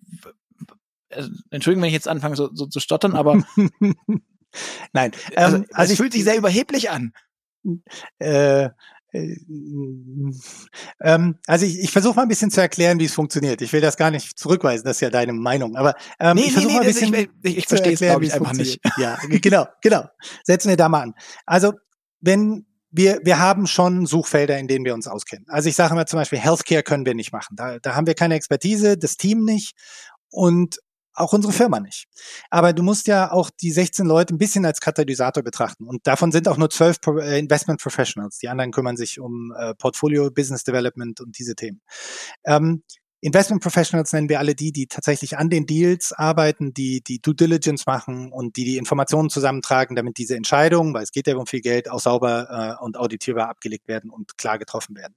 also, Entschuldigung, wenn ich jetzt anfange so, so zu stottern, aber Nein, also, ähm, also es fühlt sich sehr überheblich an. Äh, äh, ähm, also ich, ich versuche mal ein bisschen zu erklären, wie es funktioniert. Ich will das gar nicht zurückweisen, das ist ja deine Meinung. Aber ähm, nee, ich versuche nee, mal ein bisschen ich, ich, ich verstehe es, einfach nicht. Ja, genau, genau. Setzen wir da mal an. Also wenn wir, wir haben schon Suchfelder, in denen wir uns auskennen. Also ich sage mal zum Beispiel, Healthcare können wir nicht machen. Da, da haben wir keine Expertise, das Team nicht und auch unsere Firma nicht. Aber du musst ja auch die 16 Leute ein bisschen als Katalysator betrachten. Und davon sind auch nur 12 äh, Investment Professionals. Die anderen kümmern sich um äh, Portfolio, Business Development und diese Themen. Ähm, Investment Professionals nennen wir alle die, die tatsächlich an den Deals arbeiten, die die Due Diligence machen und die die Informationen zusammentragen, damit diese Entscheidungen, weil es geht ja um viel Geld, auch sauber äh, und auditierbar abgelegt werden und klar getroffen werden.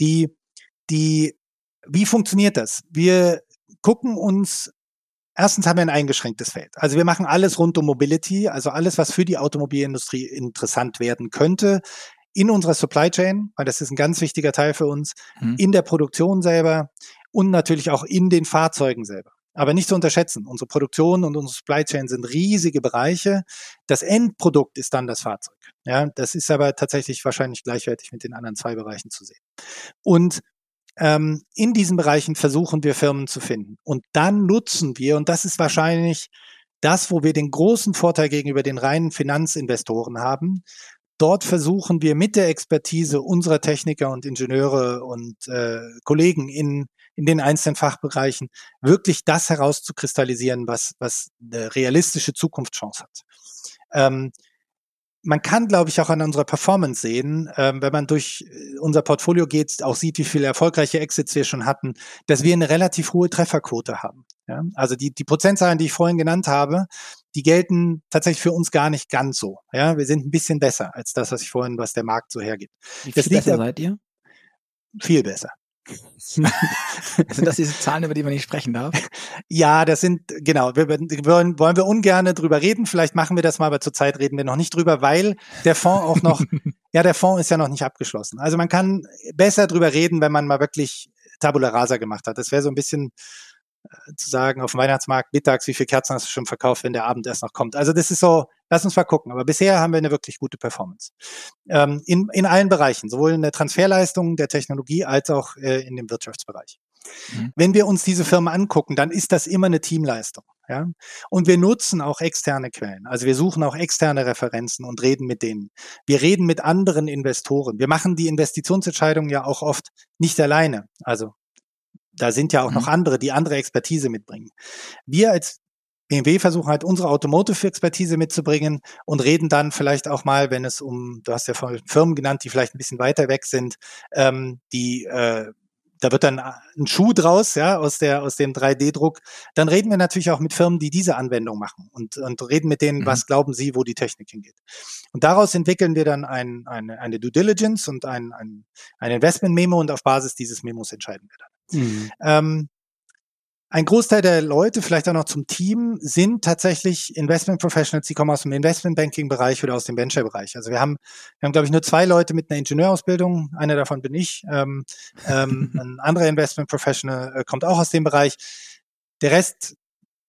Die, die, wie funktioniert das? Wir gucken uns Erstens haben wir ein eingeschränktes Feld. Also wir machen alles rund um Mobility, also alles, was für die Automobilindustrie interessant werden könnte, in unserer Supply Chain, weil das ist ein ganz wichtiger Teil für uns, mhm. in der Produktion selber und natürlich auch in den Fahrzeugen selber. Aber nicht zu unterschätzen. Unsere Produktion und unsere Supply Chain sind riesige Bereiche. Das Endprodukt ist dann das Fahrzeug. Ja, das ist aber tatsächlich wahrscheinlich gleichwertig mit den anderen zwei Bereichen zu sehen. Und ähm, in diesen Bereichen versuchen wir Firmen zu finden. Und dann nutzen wir, und das ist wahrscheinlich das, wo wir den großen Vorteil gegenüber den reinen Finanzinvestoren haben. Dort versuchen wir mit der Expertise unserer Techniker und Ingenieure und äh, Kollegen in, in den einzelnen Fachbereichen wirklich das herauszukristallisieren, was, was eine realistische Zukunftschance hat. Ähm, man kann, glaube ich, auch an unserer Performance sehen, ähm, wenn man durch äh, unser Portfolio geht, auch sieht, wie viele erfolgreiche Exits wir schon hatten, dass wir eine relativ hohe Trefferquote haben. Ja? Also die, die Prozentzahlen, die ich vorhin genannt habe, die gelten tatsächlich für uns gar nicht ganz so. Ja, wir sind ein bisschen besser als das, was ich vorhin, was der Markt so hergibt. Wie viel besser seid ihr? Viel besser. sind das diese Zahlen, über die man nicht sprechen darf? Ja, das sind, genau, wir, wollen, wollen wir ungern drüber reden. Vielleicht machen wir das mal, aber zurzeit reden wir noch nicht drüber, weil der Fonds auch noch, ja, der Fonds ist ja noch nicht abgeschlossen. Also man kann besser drüber reden, wenn man mal wirklich Tabula Rasa gemacht hat. Das wäre so ein bisschen zu sagen, auf dem Weihnachtsmarkt mittags, wie viele Kerzen hast du schon verkauft, wenn der Abend erst noch kommt. Also das ist so, lass uns mal gucken. Aber bisher haben wir eine wirklich gute Performance. Ähm, in, in allen Bereichen, sowohl in der Transferleistung, der Technologie, als auch äh, in dem Wirtschaftsbereich. Mhm. Wenn wir uns diese Firmen angucken, dann ist das immer eine Teamleistung. Ja? Und wir nutzen auch externe Quellen. Also wir suchen auch externe Referenzen und reden mit denen. Wir reden mit anderen Investoren. Wir machen die Investitionsentscheidungen ja auch oft nicht alleine. Also da sind ja auch mhm. noch andere, die andere Expertise mitbringen. Wir als BMW versuchen halt unsere Automotive-Expertise mitzubringen und reden dann vielleicht auch mal, wenn es um, du hast ja Firmen genannt, die vielleicht ein bisschen weiter weg sind, ähm, die äh, da wird dann ein Schuh draus, ja, aus der, aus dem 3D-Druck. Dann reden wir natürlich auch mit Firmen, die diese Anwendung machen und, und reden mit denen, mhm. was glauben sie, wo die Technik hingeht. Und daraus entwickeln wir dann ein, eine, eine Due Diligence und ein, ein, ein Investment-Memo und auf Basis dieses Memos entscheiden wir dann. Mhm. Ähm, ein Großteil der Leute, vielleicht auch noch zum Team, sind tatsächlich Investment Professionals, die kommen aus dem Investment Banking Bereich oder aus dem Venture Bereich. Also wir haben, wir haben, glaube ich, nur zwei Leute mit einer Ingenieurausbildung. Einer davon bin ich. Ähm, ähm, ein anderer Investment Professional äh, kommt auch aus dem Bereich. Der Rest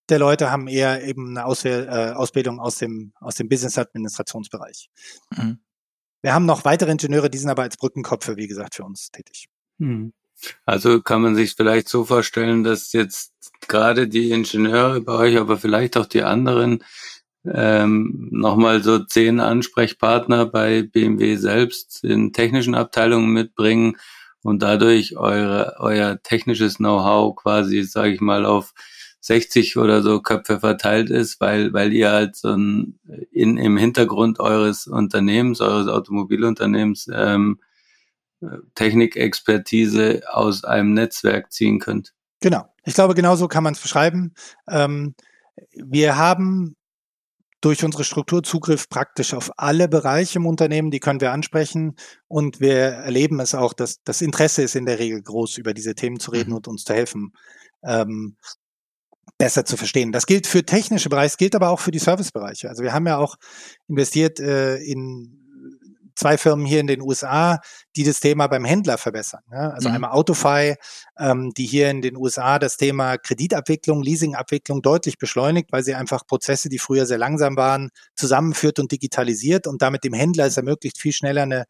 der Leute haben eher eben eine Auswähl, äh, Ausbildung aus dem, aus dem Business Administrationsbereich. Mhm. Wir haben noch weitere Ingenieure, die sind aber als Brückenkopfe, wie gesagt, für uns tätig. Mhm. Also kann man sich vielleicht so vorstellen, dass jetzt gerade die Ingenieure bei euch, aber vielleicht auch die anderen, ähm, nochmal so zehn Ansprechpartner bei BMW selbst in technischen Abteilungen mitbringen und dadurch eure, euer technisches Know-how quasi, sage ich mal, auf 60 oder so Köpfe verteilt ist, weil, weil ihr halt so ein, in, im Hintergrund eures Unternehmens, eures Automobilunternehmens ähm, Technikexpertise aus einem Netzwerk ziehen könnt. Genau. Ich glaube, genau so kann man es beschreiben. Ähm, wir haben durch unsere Struktur Zugriff praktisch auf alle Bereiche im Unternehmen, die können wir ansprechen und wir erleben es auch, dass das Interesse ist in der Regel groß, über diese Themen zu reden mhm. und uns zu helfen, ähm, besser zu verstehen. Das gilt für technische Bereiche, gilt aber auch für die Servicebereiche. Also wir haben ja auch investiert äh, in zwei Firmen hier in den USA, die das Thema beim Händler verbessern. Ja? Also mhm. einmal Autofy, ähm, die hier in den USA das Thema Kreditabwicklung, Leasingabwicklung deutlich beschleunigt, weil sie einfach Prozesse, die früher sehr langsam waren, zusammenführt und digitalisiert und damit dem Händler es ermöglicht, viel schneller eine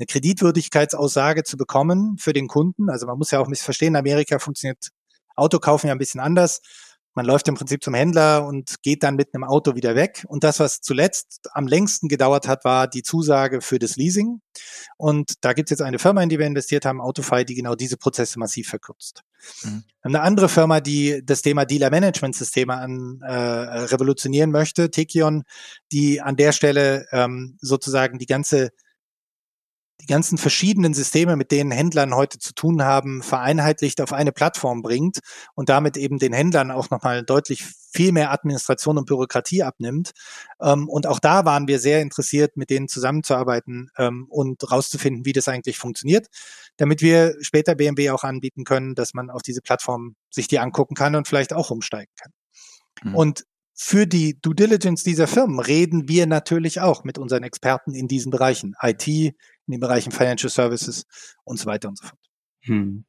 eine Kreditwürdigkeitsaussage zu bekommen für den Kunden. Also man muss ja auch ein bisschen verstehen, in Amerika funktioniert Autokaufen ja ein bisschen anders. Man läuft im Prinzip zum Händler und geht dann mit einem Auto wieder weg. Und das, was zuletzt am längsten gedauert hat, war die Zusage für das Leasing. Und da gibt es jetzt eine Firma, in die wir investiert haben, Autofy, die genau diese Prozesse massiv verkürzt. Mhm. Eine andere Firma, die das Thema Dealer-Management-Systeme an, äh, revolutionieren möchte, Tekion, die an der Stelle ähm, sozusagen die ganze die ganzen verschiedenen Systeme, mit denen Händlern heute zu tun haben, vereinheitlicht auf eine Plattform bringt und damit eben den Händlern auch nochmal deutlich viel mehr Administration und Bürokratie abnimmt. Ähm, und auch da waren wir sehr interessiert, mit denen zusammenzuarbeiten ähm, und rauszufinden, wie das eigentlich funktioniert, damit wir später BMW auch anbieten können, dass man auf diese Plattform sich die angucken kann und vielleicht auch umsteigen kann. Mhm. Und für die Due Diligence dieser Firmen reden wir natürlich auch mit unseren Experten in diesen Bereichen. IT, in den Bereichen Financial Services und so weiter und so fort. Hm.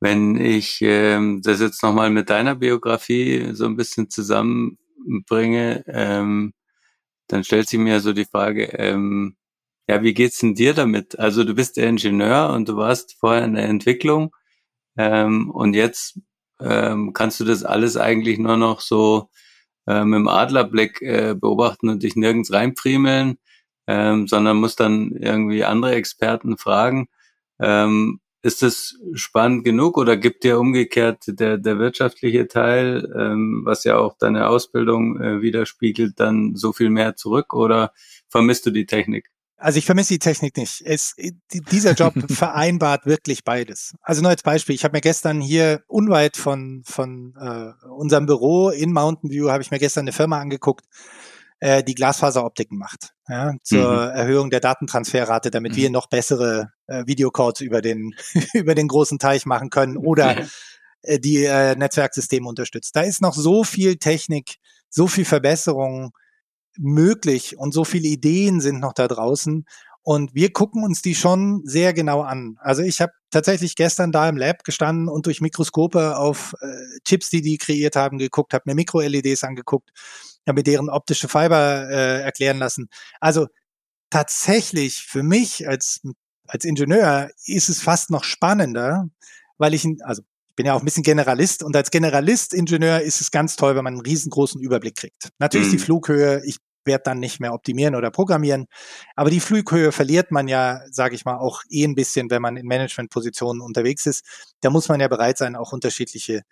Wenn ich ähm, das jetzt nochmal mit deiner Biografie so ein bisschen zusammenbringe, ähm, dann stellt sich mir so die Frage, ähm, ja, wie geht's denn dir damit? Also du bist der Ingenieur und du warst vorher in der Entwicklung ähm, und jetzt ähm, kannst du das alles eigentlich nur noch so ähm, im Adlerblick äh, beobachten und dich nirgends reinpriemeln, ähm, sondern musst dann irgendwie andere Experten fragen. Ähm, ist das spannend genug oder gibt dir umgekehrt der, der wirtschaftliche Teil, ähm, was ja auch deine Ausbildung äh, widerspiegelt, dann so viel mehr zurück oder vermisst du die Technik? Also ich vermisse die Technik nicht. Es, dieser Job vereinbart wirklich beides. Also nur als Beispiel, ich habe mir gestern hier unweit von, von äh, unserem Büro in Mountain View, habe ich mir gestern eine Firma angeguckt, äh, die Glasfaseroptiken macht, ja, zur mhm. Erhöhung der Datentransferrate, damit mhm. wir noch bessere äh, Videocodes über den, über den großen Teich machen können oder äh, die äh, Netzwerksysteme unterstützt. Da ist noch so viel Technik, so viel Verbesserung möglich und so viele Ideen sind noch da draußen. Und wir gucken uns die schon sehr genau an. Also ich habe tatsächlich gestern da im Lab gestanden und durch Mikroskope auf äh, Chips, die die kreiert haben, geguckt, habe mir Mikro-LEDs angeguckt mir deren optische Fiber äh, erklären lassen. Also tatsächlich für mich als, als Ingenieur ist es fast noch spannender, weil ich, also ich bin ja auch ein bisschen Generalist und als Generalist-Ingenieur ist es ganz toll, wenn man einen riesengroßen Überblick kriegt. Natürlich mhm. die Flughöhe, ich werde dann nicht mehr optimieren oder programmieren, aber die Flughöhe verliert man ja, sage ich mal, auch eh ein bisschen, wenn man in Managementpositionen unterwegs ist. Da muss man ja bereit sein, auch unterschiedliche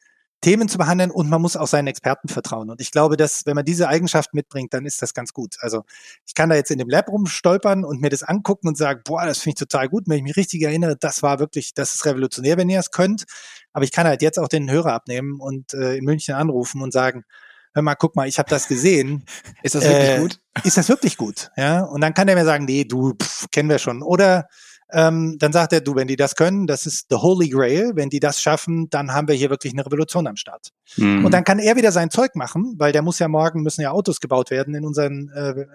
Themen zu behandeln und man muss auch seinen Experten vertrauen. Und ich glaube, dass wenn man diese Eigenschaft mitbringt, dann ist das ganz gut. Also ich kann da jetzt in dem Lab rumstolpern und mir das angucken und sagen, boah, das finde ich total gut. Wenn ich mich richtig erinnere, das war wirklich, das ist revolutionär, wenn ihr es könnt. Aber ich kann halt jetzt auch den Hörer abnehmen und äh, in München anrufen und sagen, hör mal, guck mal, ich habe das gesehen. Ist das wirklich äh, gut? Ist das wirklich gut? Ja. Und dann kann der mir sagen, nee, du, pff, kennen wir schon. Oder ähm, dann sagt er, du, wenn die das können, das ist the holy grail, wenn die das schaffen, dann haben wir hier wirklich eine Revolution am Start. Mhm. Und dann kann er wieder sein Zeug machen, weil der muss ja morgen, müssen ja Autos gebaut werden in unseren, äh,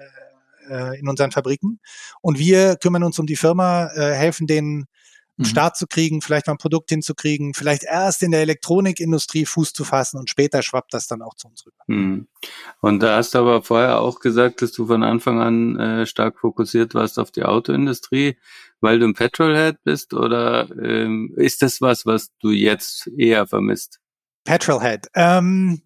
äh, in unseren Fabriken. Und wir kümmern uns um die Firma, äh, helfen denen, einen mhm. Start zu kriegen, vielleicht mal ein Produkt hinzukriegen, vielleicht erst in der Elektronikindustrie Fuß zu fassen und später schwappt das dann auch zu uns rüber. Mhm. Und da hast du aber vorher auch gesagt, dass du von Anfang an äh, stark fokussiert warst auf die Autoindustrie, weil du ein Petrolhead bist oder ähm, ist das was, was du jetzt eher vermisst? Petrolhead. Ähm,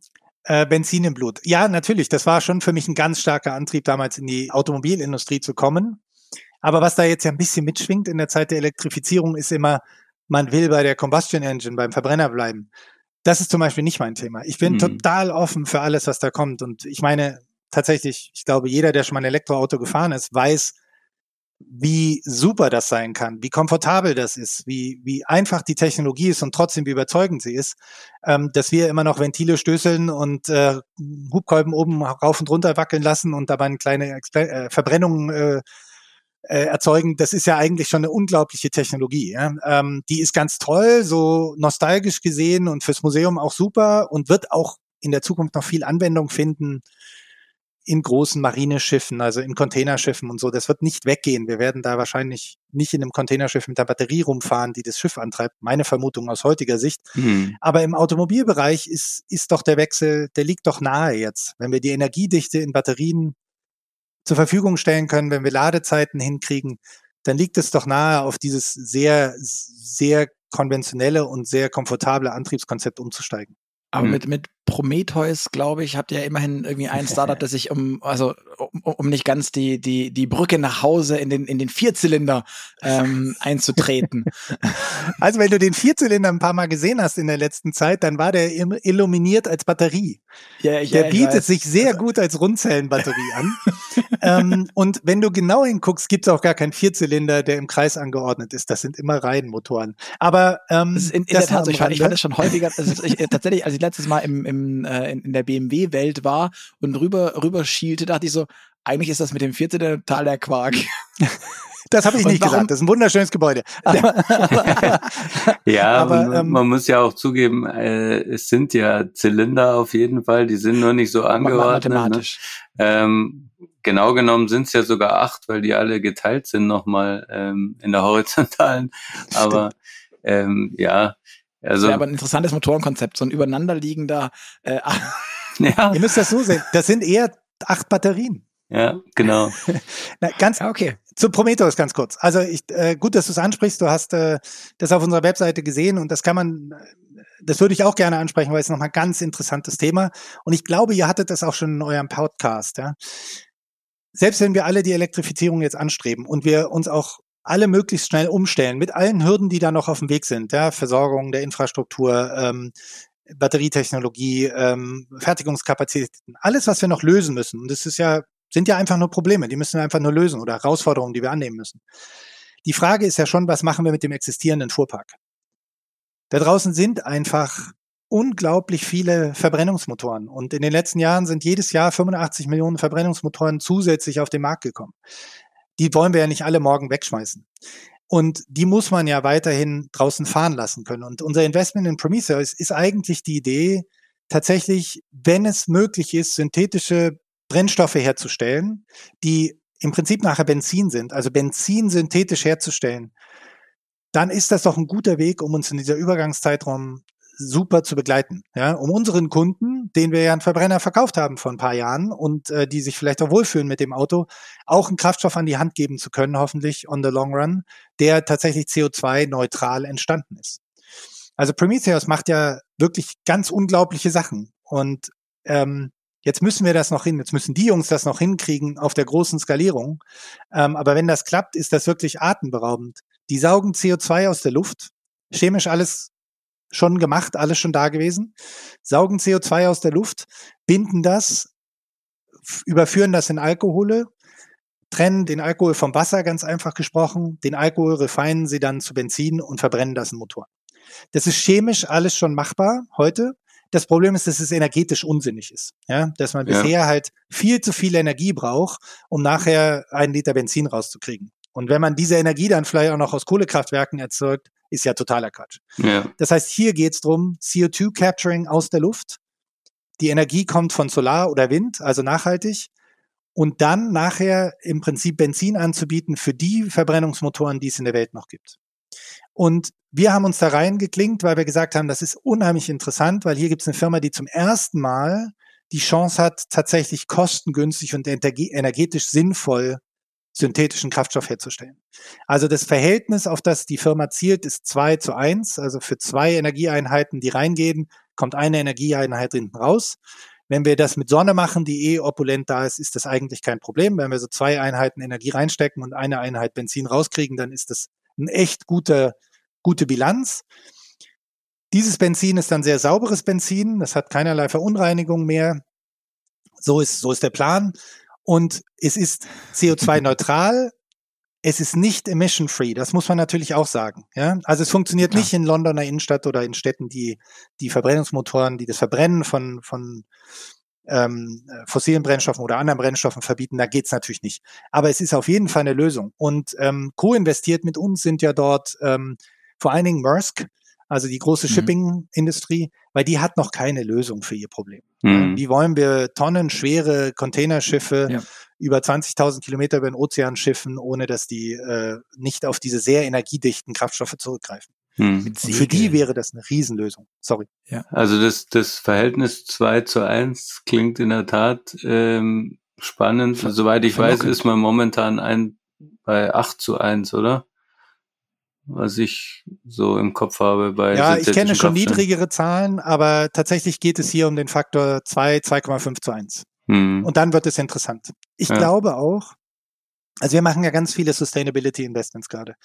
äh, Benzin im Blut. Ja, natürlich. Das war schon für mich ein ganz starker Antrieb, damals in die Automobilindustrie zu kommen. Aber was da jetzt ja ein bisschen mitschwingt in der Zeit der Elektrifizierung, ist immer, man will bei der Combustion Engine, beim Verbrenner bleiben. Das ist zum Beispiel nicht mein Thema. Ich bin mhm. total offen für alles, was da kommt. Und ich meine, tatsächlich, ich glaube, jeder, der schon mal ein Elektroauto gefahren ist, weiß, wie super das sein kann, wie komfortabel das ist, wie, wie einfach die Technologie ist und trotzdem wie überzeugend sie ist, ähm, dass wir immer noch Ventile stößeln und äh, Hubkolben oben rauf und runter wackeln lassen und dabei eine kleine Expl äh, Verbrennung äh, äh, erzeugen, das ist ja eigentlich schon eine unglaubliche Technologie. Ja? Ähm, die ist ganz toll, so nostalgisch gesehen und fürs Museum auch super und wird auch in der Zukunft noch viel Anwendung finden in großen Marineschiffen, also in Containerschiffen und so. Das wird nicht weggehen. Wir werden da wahrscheinlich nicht in einem Containerschiff mit der Batterie rumfahren, die das Schiff antreibt. Meine Vermutung aus heutiger Sicht. Mhm. Aber im Automobilbereich ist, ist doch der Wechsel, der liegt doch nahe jetzt. Wenn wir die Energiedichte in Batterien zur Verfügung stellen können, wenn wir Ladezeiten hinkriegen, dann liegt es doch nahe, auf dieses sehr, sehr konventionelle und sehr komfortable Antriebskonzept umzusteigen. Aber mhm. mit, mit Prometheus, glaube ich, habt ihr immerhin irgendwie ein Startup, das sich um, also um, um nicht ganz die, die, die Brücke nach Hause in den, in den Vierzylinder ähm, einzutreten. Also wenn du den Vierzylinder ein paar Mal gesehen hast in der letzten Zeit, dann war der illuminiert als Batterie. Ja, ich, der ja, bietet sich sehr also, gut als Rundzellenbatterie an. ähm, und wenn du genau hinguckst, gibt es auch gar keinen Vierzylinder, der im Kreis angeordnet ist. Das sind immer Reihenmotoren. Aber ähm, das ist in, in der Tat so. Ich fand, ich fand es schon häufiger, also ich, tatsächlich, als ich letztes Mal im, im, äh, in, in der BMW-Welt war und rüber, rüber schielte, dachte ich so, eigentlich ist das mit dem 14. total der Quark. Das habe ich nicht warum? gesagt. Das ist ein wunderschönes Gebäude. ja, aber, ähm, man muss ja auch zugeben, äh, es sind ja Zylinder auf jeden Fall. Die sind nur nicht so angeordnet. Ne? Mathematisch. Ne? Ähm, genau genommen sind es ja sogar acht, weil die alle geteilt sind nochmal ähm, in der horizontalen. Aber ähm, ja, also. Ja, aber ein interessantes Motorenkonzept, so ein übereinanderliegender. Äh, ja. Ihr müsst das so sehen. Das sind eher acht Batterien. Ja, genau. Na, ganz, ja, okay. Zu Prometheus ganz kurz. Also ich, äh, gut, dass du es ansprichst. Du hast äh, das auf unserer Webseite gesehen und das kann man, das würde ich auch gerne ansprechen, weil es nochmal ein ganz interessantes Thema. Und ich glaube, ihr hattet das auch schon in eurem Podcast. Ja? Selbst wenn wir alle die Elektrifizierung jetzt anstreben und wir uns auch alle möglichst schnell umstellen, mit allen Hürden, die da noch auf dem Weg sind, ja, Versorgung der Infrastruktur, ähm, Batterietechnologie, ähm, Fertigungskapazitäten, alles, was wir noch lösen müssen. Und das ist ja sind ja einfach nur Probleme, die müssen wir einfach nur lösen oder Herausforderungen, die wir annehmen müssen. Die Frage ist ja schon, was machen wir mit dem existierenden Fuhrpark? Da draußen sind einfach unglaublich viele Verbrennungsmotoren. Und in den letzten Jahren sind jedes Jahr 85 Millionen Verbrennungsmotoren zusätzlich auf den Markt gekommen. Die wollen wir ja nicht alle morgen wegschmeißen. Und die muss man ja weiterhin draußen fahren lassen können. Und unser Investment in Prometheus ist eigentlich die Idee, tatsächlich, wenn es möglich ist, synthetische Brennstoffe herzustellen, die im Prinzip nachher Benzin sind, also Benzin synthetisch herzustellen, dann ist das doch ein guter Weg, um uns in dieser Übergangszeitraum super zu begleiten. Ja, um unseren Kunden, den wir ja einen Verbrenner verkauft haben vor ein paar Jahren und äh, die sich vielleicht auch wohlfühlen mit dem Auto, auch einen Kraftstoff an die Hand geben zu können, hoffentlich on the long run, der tatsächlich CO2-neutral entstanden ist. Also Prometheus macht ja wirklich ganz unglaubliche Sachen und ähm, Jetzt müssen wir das noch hin, jetzt müssen die Jungs das noch hinkriegen auf der großen Skalierung. Ähm, aber wenn das klappt, ist das wirklich atemberaubend. Die saugen CO2 aus der Luft, chemisch alles schon gemacht, alles schon da gewesen, saugen CO2 aus der Luft, binden das, überführen das in Alkohole, trennen den Alkohol vom Wasser, ganz einfach gesprochen, den Alkohol refinen sie dann zu Benzin und verbrennen das im Motor. Das ist chemisch alles schon machbar heute. Das Problem ist, dass es energetisch unsinnig ist. Ja, dass man ja. bisher halt viel zu viel Energie braucht, um nachher einen Liter Benzin rauszukriegen. Und wenn man diese Energie dann vielleicht auch noch aus Kohlekraftwerken erzeugt, ist ja totaler Quatsch. Ja. Das heißt, hier geht es darum, CO2-Capturing aus der Luft. Die Energie kommt von Solar oder Wind, also nachhaltig. Und dann nachher im Prinzip Benzin anzubieten für die Verbrennungsmotoren, die es in der Welt noch gibt. Und wir haben uns da reingeklinkt, weil wir gesagt haben, das ist unheimlich interessant, weil hier gibt es eine Firma, die zum ersten Mal die Chance hat, tatsächlich kostengünstig und energetisch sinnvoll synthetischen Kraftstoff herzustellen. Also das Verhältnis, auf das die Firma zielt, ist zwei zu eins. Also für zwei Energieeinheiten, die reingehen, kommt eine Energieeinheit hinten raus. Wenn wir das mit Sonne machen, die eh opulent da ist, ist das eigentlich kein Problem. Wenn wir so zwei Einheiten Energie reinstecken und eine Einheit Benzin rauskriegen, dann ist das ein echt guter gute Bilanz. Dieses Benzin ist dann sehr sauberes Benzin, das hat keinerlei Verunreinigung mehr. So ist, so ist der Plan. Und es ist CO2-neutral. Es ist nicht emission-free. Das muss man natürlich auch sagen. Ja? Also es funktioniert ja. nicht in Londoner Innenstadt oder in Städten, die die Verbrennungsmotoren, die das Verbrennen von, von ähm, fossilen Brennstoffen oder anderen Brennstoffen verbieten, da geht's natürlich nicht. Aber es ist auf jeden Fall eine Lösung. Und ähm, co-investiert mit uns sind ja dort ähm, vor allen Dingen Maersk, also die große mhm. Shipping-Industrie, weil die hat noch keine Lösung für ihr Problem. Mhm. Wie wollen wir tonnenschwere Containerschiffe ja. über 20.000 Kilometer über den Ozean schiffen, ohne dass die äh, nicht auf diese sehr energiedichten Kraftstoffe zurückgreifen? Hm. Für die wäre das eine Riesenlösung. Sorry. Ja. Also das, das Verhältnis 2 zu 1 klingt in der Tat ähm, spannend. Soweit ich weiß, ist man momentan ein bei 8 zu 1, oder? Was ich so im Kopf habe bei Ja, ich kenne schon niedrigere Zahlen, aber tatsächlich geht es hier um den Faktor 2, 2,5 zu 1. Hm. Und dann wird es interessant. Ich ja. glaube auch, also wir machen ja ganz viele Sustainability Investments gerade.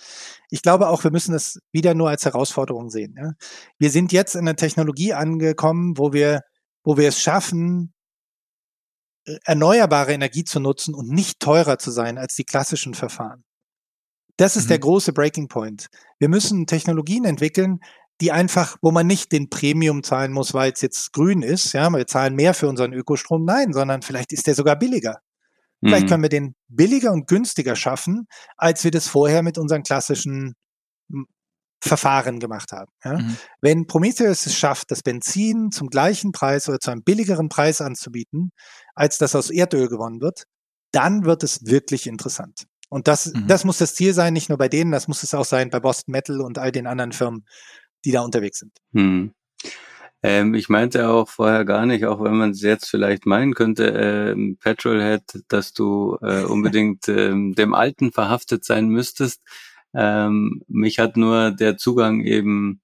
Ich glaube auch, wir müssen das wieder nur als Herausforderung sehen. Ja? Wir sind jetzt in einer Technologie angekommen, wo wir, wo wir es schaffen, äh, erneuerbare Energie zu nutzen und nicht teurer zu sein als die klassischen Verfahren. Das ist mhm. der große Breaking Point. Wir müssen Technologien entwickeln, die einfach, wo man nicht den Premium zahlen muss, weil es jetzt grün ist, ja, wir zahlen mehr für unseren Ökostrom, nein, sondern vielleicht ist der sogar billiger. Vielleicht Mhm. können wir den billiger und günstiger schaffen, als wir das vorher mit unseren klassischen m, Verfahren gemacht haben. Ja? Mhm. Wenn Prometheus es schafft, das Benzin zum gleichen Preis oder zu einem billigeren Preis anzubieten, als das aus Erdöl gewonnen wird, dann wird es wirklich interessant. Und das, Mhm. das muss das Ziel sein, nicht nur bei denen, das muss es auch sein bei Boston Metal und all den anderen Firmen, die da unterwegs sind. Hm. Ähm, ich meinte auch vorher gar nicht, auch wenn man es jetzt vielleicht meinen könnte, ähm, Petrolhead, dass du äh, unbedingt ähm, dem Alten verhaftet sein müsstest. Ähm, mich hat nur der Zugang eben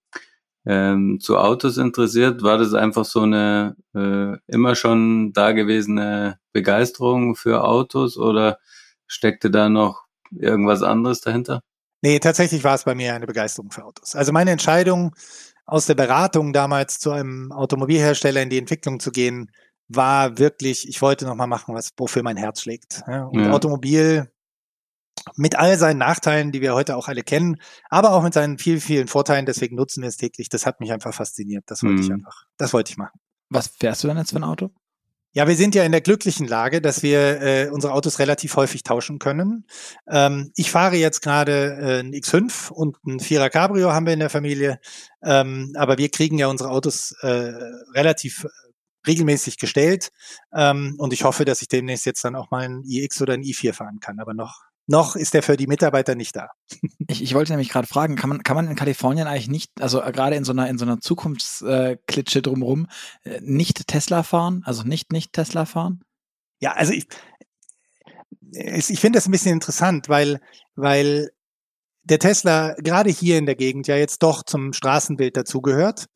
ähm, zu Autos interessiert. War das einfach so eine äh, immer schon dagewesene Begeisterung für Autos oder steckte da noch irgendwas anderes dahinter? Nee, tatsächlich war es bei mir eine Begeisterung für Autos. Also meine Entscheidung aus der Beratung damals zu einem Automobilhersteller in die Entwicklung zu gehen, war wirklich, ich wollte nochmal machen, was, wofür mein Herz schlägt. Und Ja. Automobil mit all seinen Nachteilen, die wir heute auch alle kennen, aber auch mit seinen vielen, vielen Vorteilen, deswegen nutzen wir es täglich, das hat mich einfach fasziniert. Das wollte ich Mhm. einfach, das wollte ich machen. Was fährst du denn jetzt für ein Auto? Ja, wir sind ja in der glücklichen Lage, dass wir äh, unsere Autos relativ häufig tauschen können. Ähm, ich fahre jetzt gerade äh, ein X5 und ein Vierer Cabrio haben wir in der Familie, ähm, aber wir kriegen ja unsere Autos äh, relativ regelmäßig gestellt ähm, und ich hoffe, dass ich demnächst jetzt dann auch mal ein iX oder ein i4 fahren kann, aber noch noch ist der für die Mitarbeiter nicht da. Ich, ich wollte nämlich gerade fragen, kann man, kann man in Kalifornien eigentlich nicht, also äh, gerade in so einer, in so einer Zukunftsklitsche drumherum, äh, nicht Tesla fahren? Also nicht, nicht Tesla fahren? Ja, also ich, ich finde das ein bisschen interessant, weil, weil der Tesla gerade hier in der Gegend ja jetzt doch zum Straßenbild dazugehört.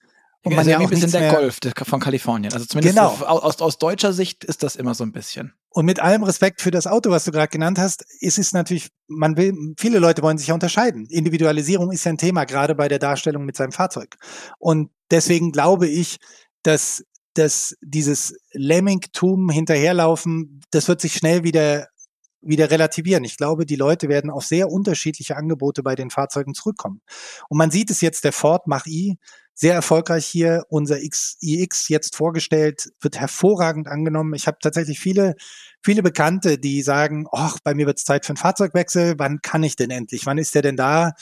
Und man ja auch ein bisschen der Golf von Kalifornien. Also zumindest Genau. aus, aus deutscher Sicht ist das immer so ein bisschen. Und mit allem Respekt für das Auto, was du gerade genannt hast, ist es natürlich, man will, viele Leute wollen sich ja unterscheiden. Individualisierung ist ja ein Thema, gerade bei der Darstellung mit seinem Fahrzeug. Und deswegen glaube ich, dass, dass dieses Lemmingtum hinterherlaufen, das wird sich schnell wieder wieder relativieren. Ich glaube, die Leute werden auf sehr unterschiedliche Angebote bei den Fahrzeugen zurückkommen. Und man sieht es jetzt, der Ford Mach-I, sehr erfolgreich hier, unser X, iX jetzt vorgestellt, wird hervorragend angenommen. Ich habe tatsächlich viele, viele Bekannte, die sagen, ach, bei mir wird es Zeit für einen Fahrzeugwechsel, wann kann ich denn endlich? Wann ist der denn da?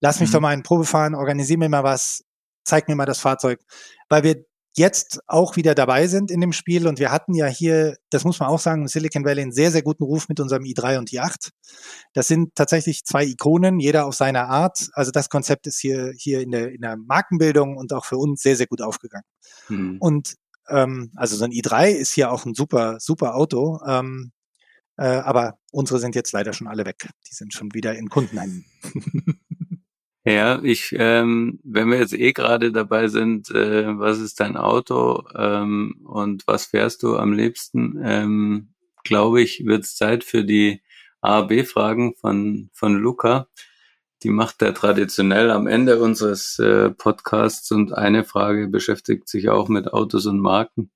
Lass mich Mhm. doch mal in Probe fahren, organisier mir mal was, zeig mir mal das Fahrzeug. Weil wir jetzt auch wieder dabei sind in dem Spiel und wir hatten ja hier, das muss man auch sagen, im Silicon Valley einen sehr, sehr guten Ruf mit unserem i3 und i8. Das sind tatsächlich zwei Ikonen, jeder auf seine Art. Also das Konzept ist hier, hier in der, in der Markenbildung und auch für uns sehr, sehr gut aufgegangen. Hm. Und ähm, also so ein i3 ist hier auch ein super, super Auto. Ähm, äh, aber unsere sind jetzt leider schon alle weg. Die sind schon wieder in Kundenhänden. Ja, ich, ähm, wenn wir jetzt eh gerade dabei sind, äh, was ist dein Auto ähm, und was fährst du am liebsten, ähm, glaube ich, wird es Zeit für die A, B-Fragen von, von Luca. Die macht er traditionell am Ende unseres äh, Podcasts und eine Frage beschäftigt sich auch mit Autos und Marken.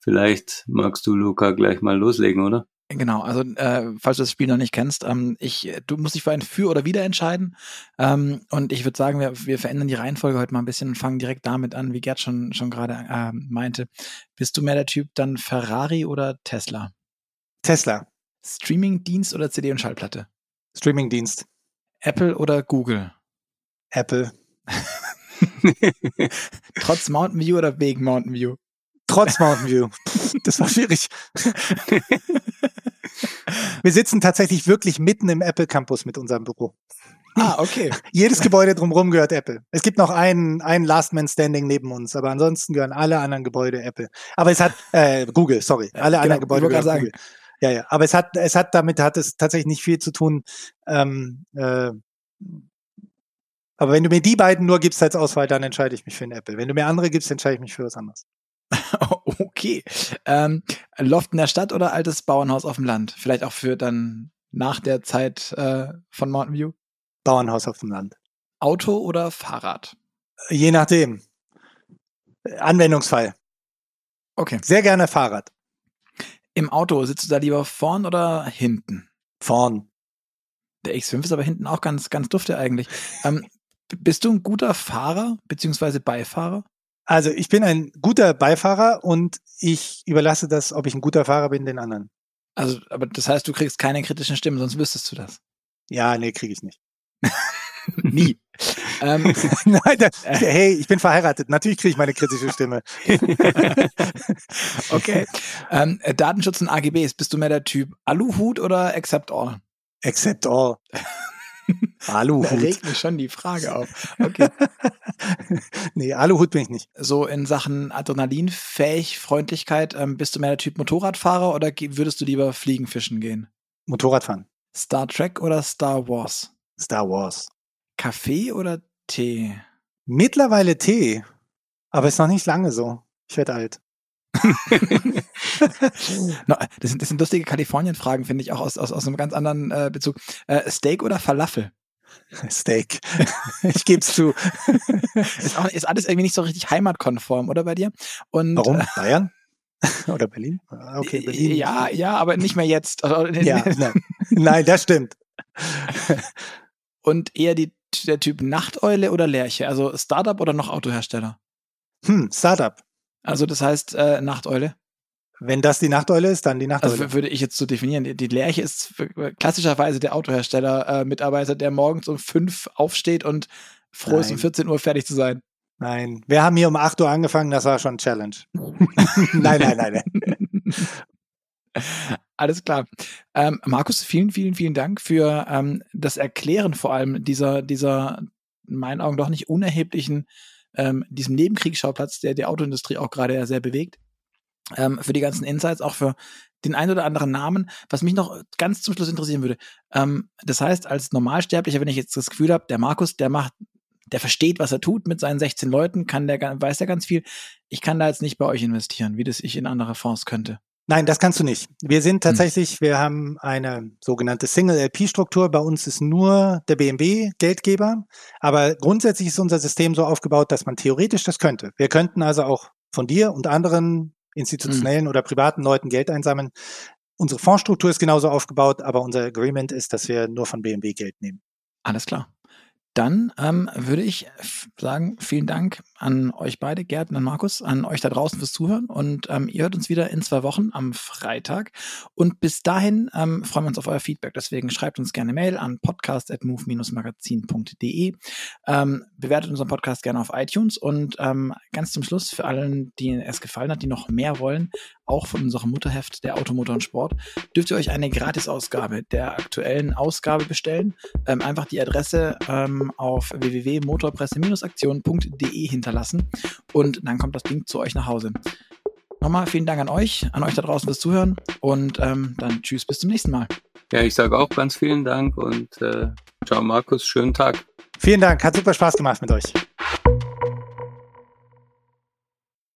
Vielleicht magst du, Luca, gleich mal loslegen, oder? Genau, also äh, falls du das Spiel noch nicht kennst, ähm, ich, du musst dich für ein Für oder Wider entscheiden. Ähm, und ich würde sagen, wir, wir verändern die Reihenfolge heute mal ein bisschen und fangen direkt damit an, wie Gerd schon, schon gerade ähm, meinte. Bist du mehr der Typ dann Ferrari oder Tesla? Tesla, Streamingdienst oder CD und Schallplatte? Streamingdienst, Apple oder Google? Apple. Trotz Mountain View oder wegen Mountain View? Trotz Mountain View. Das war schwierig. Wir sitzen tatsächlich wirklich mitten im Apple Campus mit unserem Büro. Ah, okay. Jedes Gebäude drumherum gehört Apple. Es gibt noch einen, einen Last Man Standing neben uns, aber ansonsten gehören alle anderen Gebäude Apple. Aber es hat äh, Google, sorry, alle genau, anderen Gebäude gehören gerade Google. Ja, ja. Aber es hat, es hat damit hat es tatsächlich nicht viel zu tun. Ähm, äh, aber wenn du mir die beiden nur gibst als Auswahl, dann entscheide ich mich für einen Apple. Wenn du mir andere gibst, entscheide ich mich für was anderes. Okay. Ähm, Loft in der Stadt oder altes Bauernhaus auf dem Land? Vielleicht auch für dann nach der Zeit äh, von Mountain View? Bauernhaus auf dem Land. Auto oder Fahrrad? Je nachdem. Anwendungsfall. Okay. Sehr gerne Fahrrad. Im Auto sitzt du da lieber vorn oder hinten? Vorn. Der X5 ist aber hinten auch ganz, ganz dufte eigentlich. Ähm, Bist du ein guter Fahrer beziehungsweise Beifahrer? Also ich bin ein guter Beifahrer und ich überlasse das, ob ich ein guter Fahrer bin, den anderen. Also, aber das heißt, du kriegst keine kritischen Stimmen, sonst wüsstest du das. Ja, nee, kriege ich nicht. Nie. ähm, Nein, da, hey, ich bin verheiratet. Natürlich kriege ich meine kritische Stimme. okay. Ähm, Datenschutz und AGBs. Bist du mehr der Typ Aluhut oder Accept All? Accept All. Aluhut. Da regt mich schon die Frage auf. Okay. nee, Aluhut bin ich nicht. So in Sachen Adrenalinfähig, Freundlichkeit, ähm, bist du mehr der Typ Motorradfahrer oder würdest du lieber fliegen, fischen gehen? Motorradfahren. Star Trek oder Star Wars? Star Wars. Kaffee oder Tee? Mittlerweile Tee. Aber ist noch nicht lange so. Ich werde alt. das, sind, das sind lustige Kalifornien-Fragen, finde ich, auch aus, aus, aus einem ganz anderen äh, Bezug. Äh, Steak oder Falafel? Steak. ich gebe es zu. ist, auch, ist alles irgendwie nicht so richtig heimatkonform, oder bei dir? Und, Warum? Äh, Bayern? Oder Berlin? Ah, okay, Berlin. Ja, ja, aber nicht mehr jetzt. ja, nein. nein, das stimmt. Und eher die, der Typ Nachteule oder Lerche? Also Startup oder noch Autohersteller? Hm, Startup. Also das heißt äh, Nachteule? Wenn das die Nachteule ist, dann die Nachteule. Also würde ich jetzt so definieren. Die, die Lerche ist klassischerweise der Autohersteller-Mitarbeiter, äh, der morgens um fünf aufsteht und froh ist, um 14 Uhr fertig zu sein. Nein, wir haben hier um 8 Uhr angefangen, das war schon Challenge. nein, nein, nein, nein. Alles klar. Ähm, Markus, vielen, vielen, vielen Dank für ähm, das Erklären vor allem dieser, dieser in meinen Augen doch nicht unerheblichen, ähm, diesem Nebenkriegsschauplatz, der die Autoindustrie auch gerade sehr bewegt ähm, für die ganzen Insights, auch für den ein oder anderen Namen. Was mich noch ganz zum Schluss interessieren würde. Ähm, das heißt, als Normalsterblicher, wenn ich jetzt das Gefühl habe, der Markus, der macht, der versteht, was er tut mit seinen 16 Leuten, kann der, weiß der ganz viel. Ich kann da jetzt nicht bei euch investieren, wie das ich in andere Fonds könnte. Nein, das kannst du nicht. Wir sind hm. tatsächlich, hm. wir haben eine sogenannte Single-LP-Struktur. Bei uns ist nur der BMW Geldgeber. Aber grundsätzlich ist unser System so aufgebaut, dass man theoretisch das könnte. Wir könnten also auch von dir und anderen institutionellen mhm. oder privaten Leuten Geld einsammeln. Unsere Fondsstruktur ist genauso aufgebaut, aber unser Agreement ist, dass wir nur von BMW Geld nehmen. Alles klar. Dann ähm, würde ich sagen, vielen Dank an euch beide, Gerd und Markus, an euch da draußen fürs Zuhören. Und ähm, ihr hört uns wieder in zwei Wochen am Freitag. Und bis dahin ähm, freuen wir uns auf euer Feedback. Deswegen schreibt uns gerne Mail an podcast.move-magazin.de. Ähm, bewertet unseren Podcast gerne auf iTunes. Und ähm, ganz zum Schluss, für allen, denen es gefallen hat, die noch mehr wollen, auch von unserem Mutterheft der Automotor und Sport, dürft ihr euch eine Gratisausgabe der aktuellen Ausgabe bestellen. Ähm, einfach die Adresse ähm, auf www.motorpresse-aktion.de hinterlassen und dann kommt das Ding zu euch nach Hause. Nochmal vielen Dank an euch, an euch da draußen fürs Zuhören und ähm, dann tschüss, bis zum nächsten Mal. Ja, ich sage auch ganz vielen Dank und äh, ciao Markus, schönen Tag. Vielen Dank, hat super Spaß gemacht mit euch.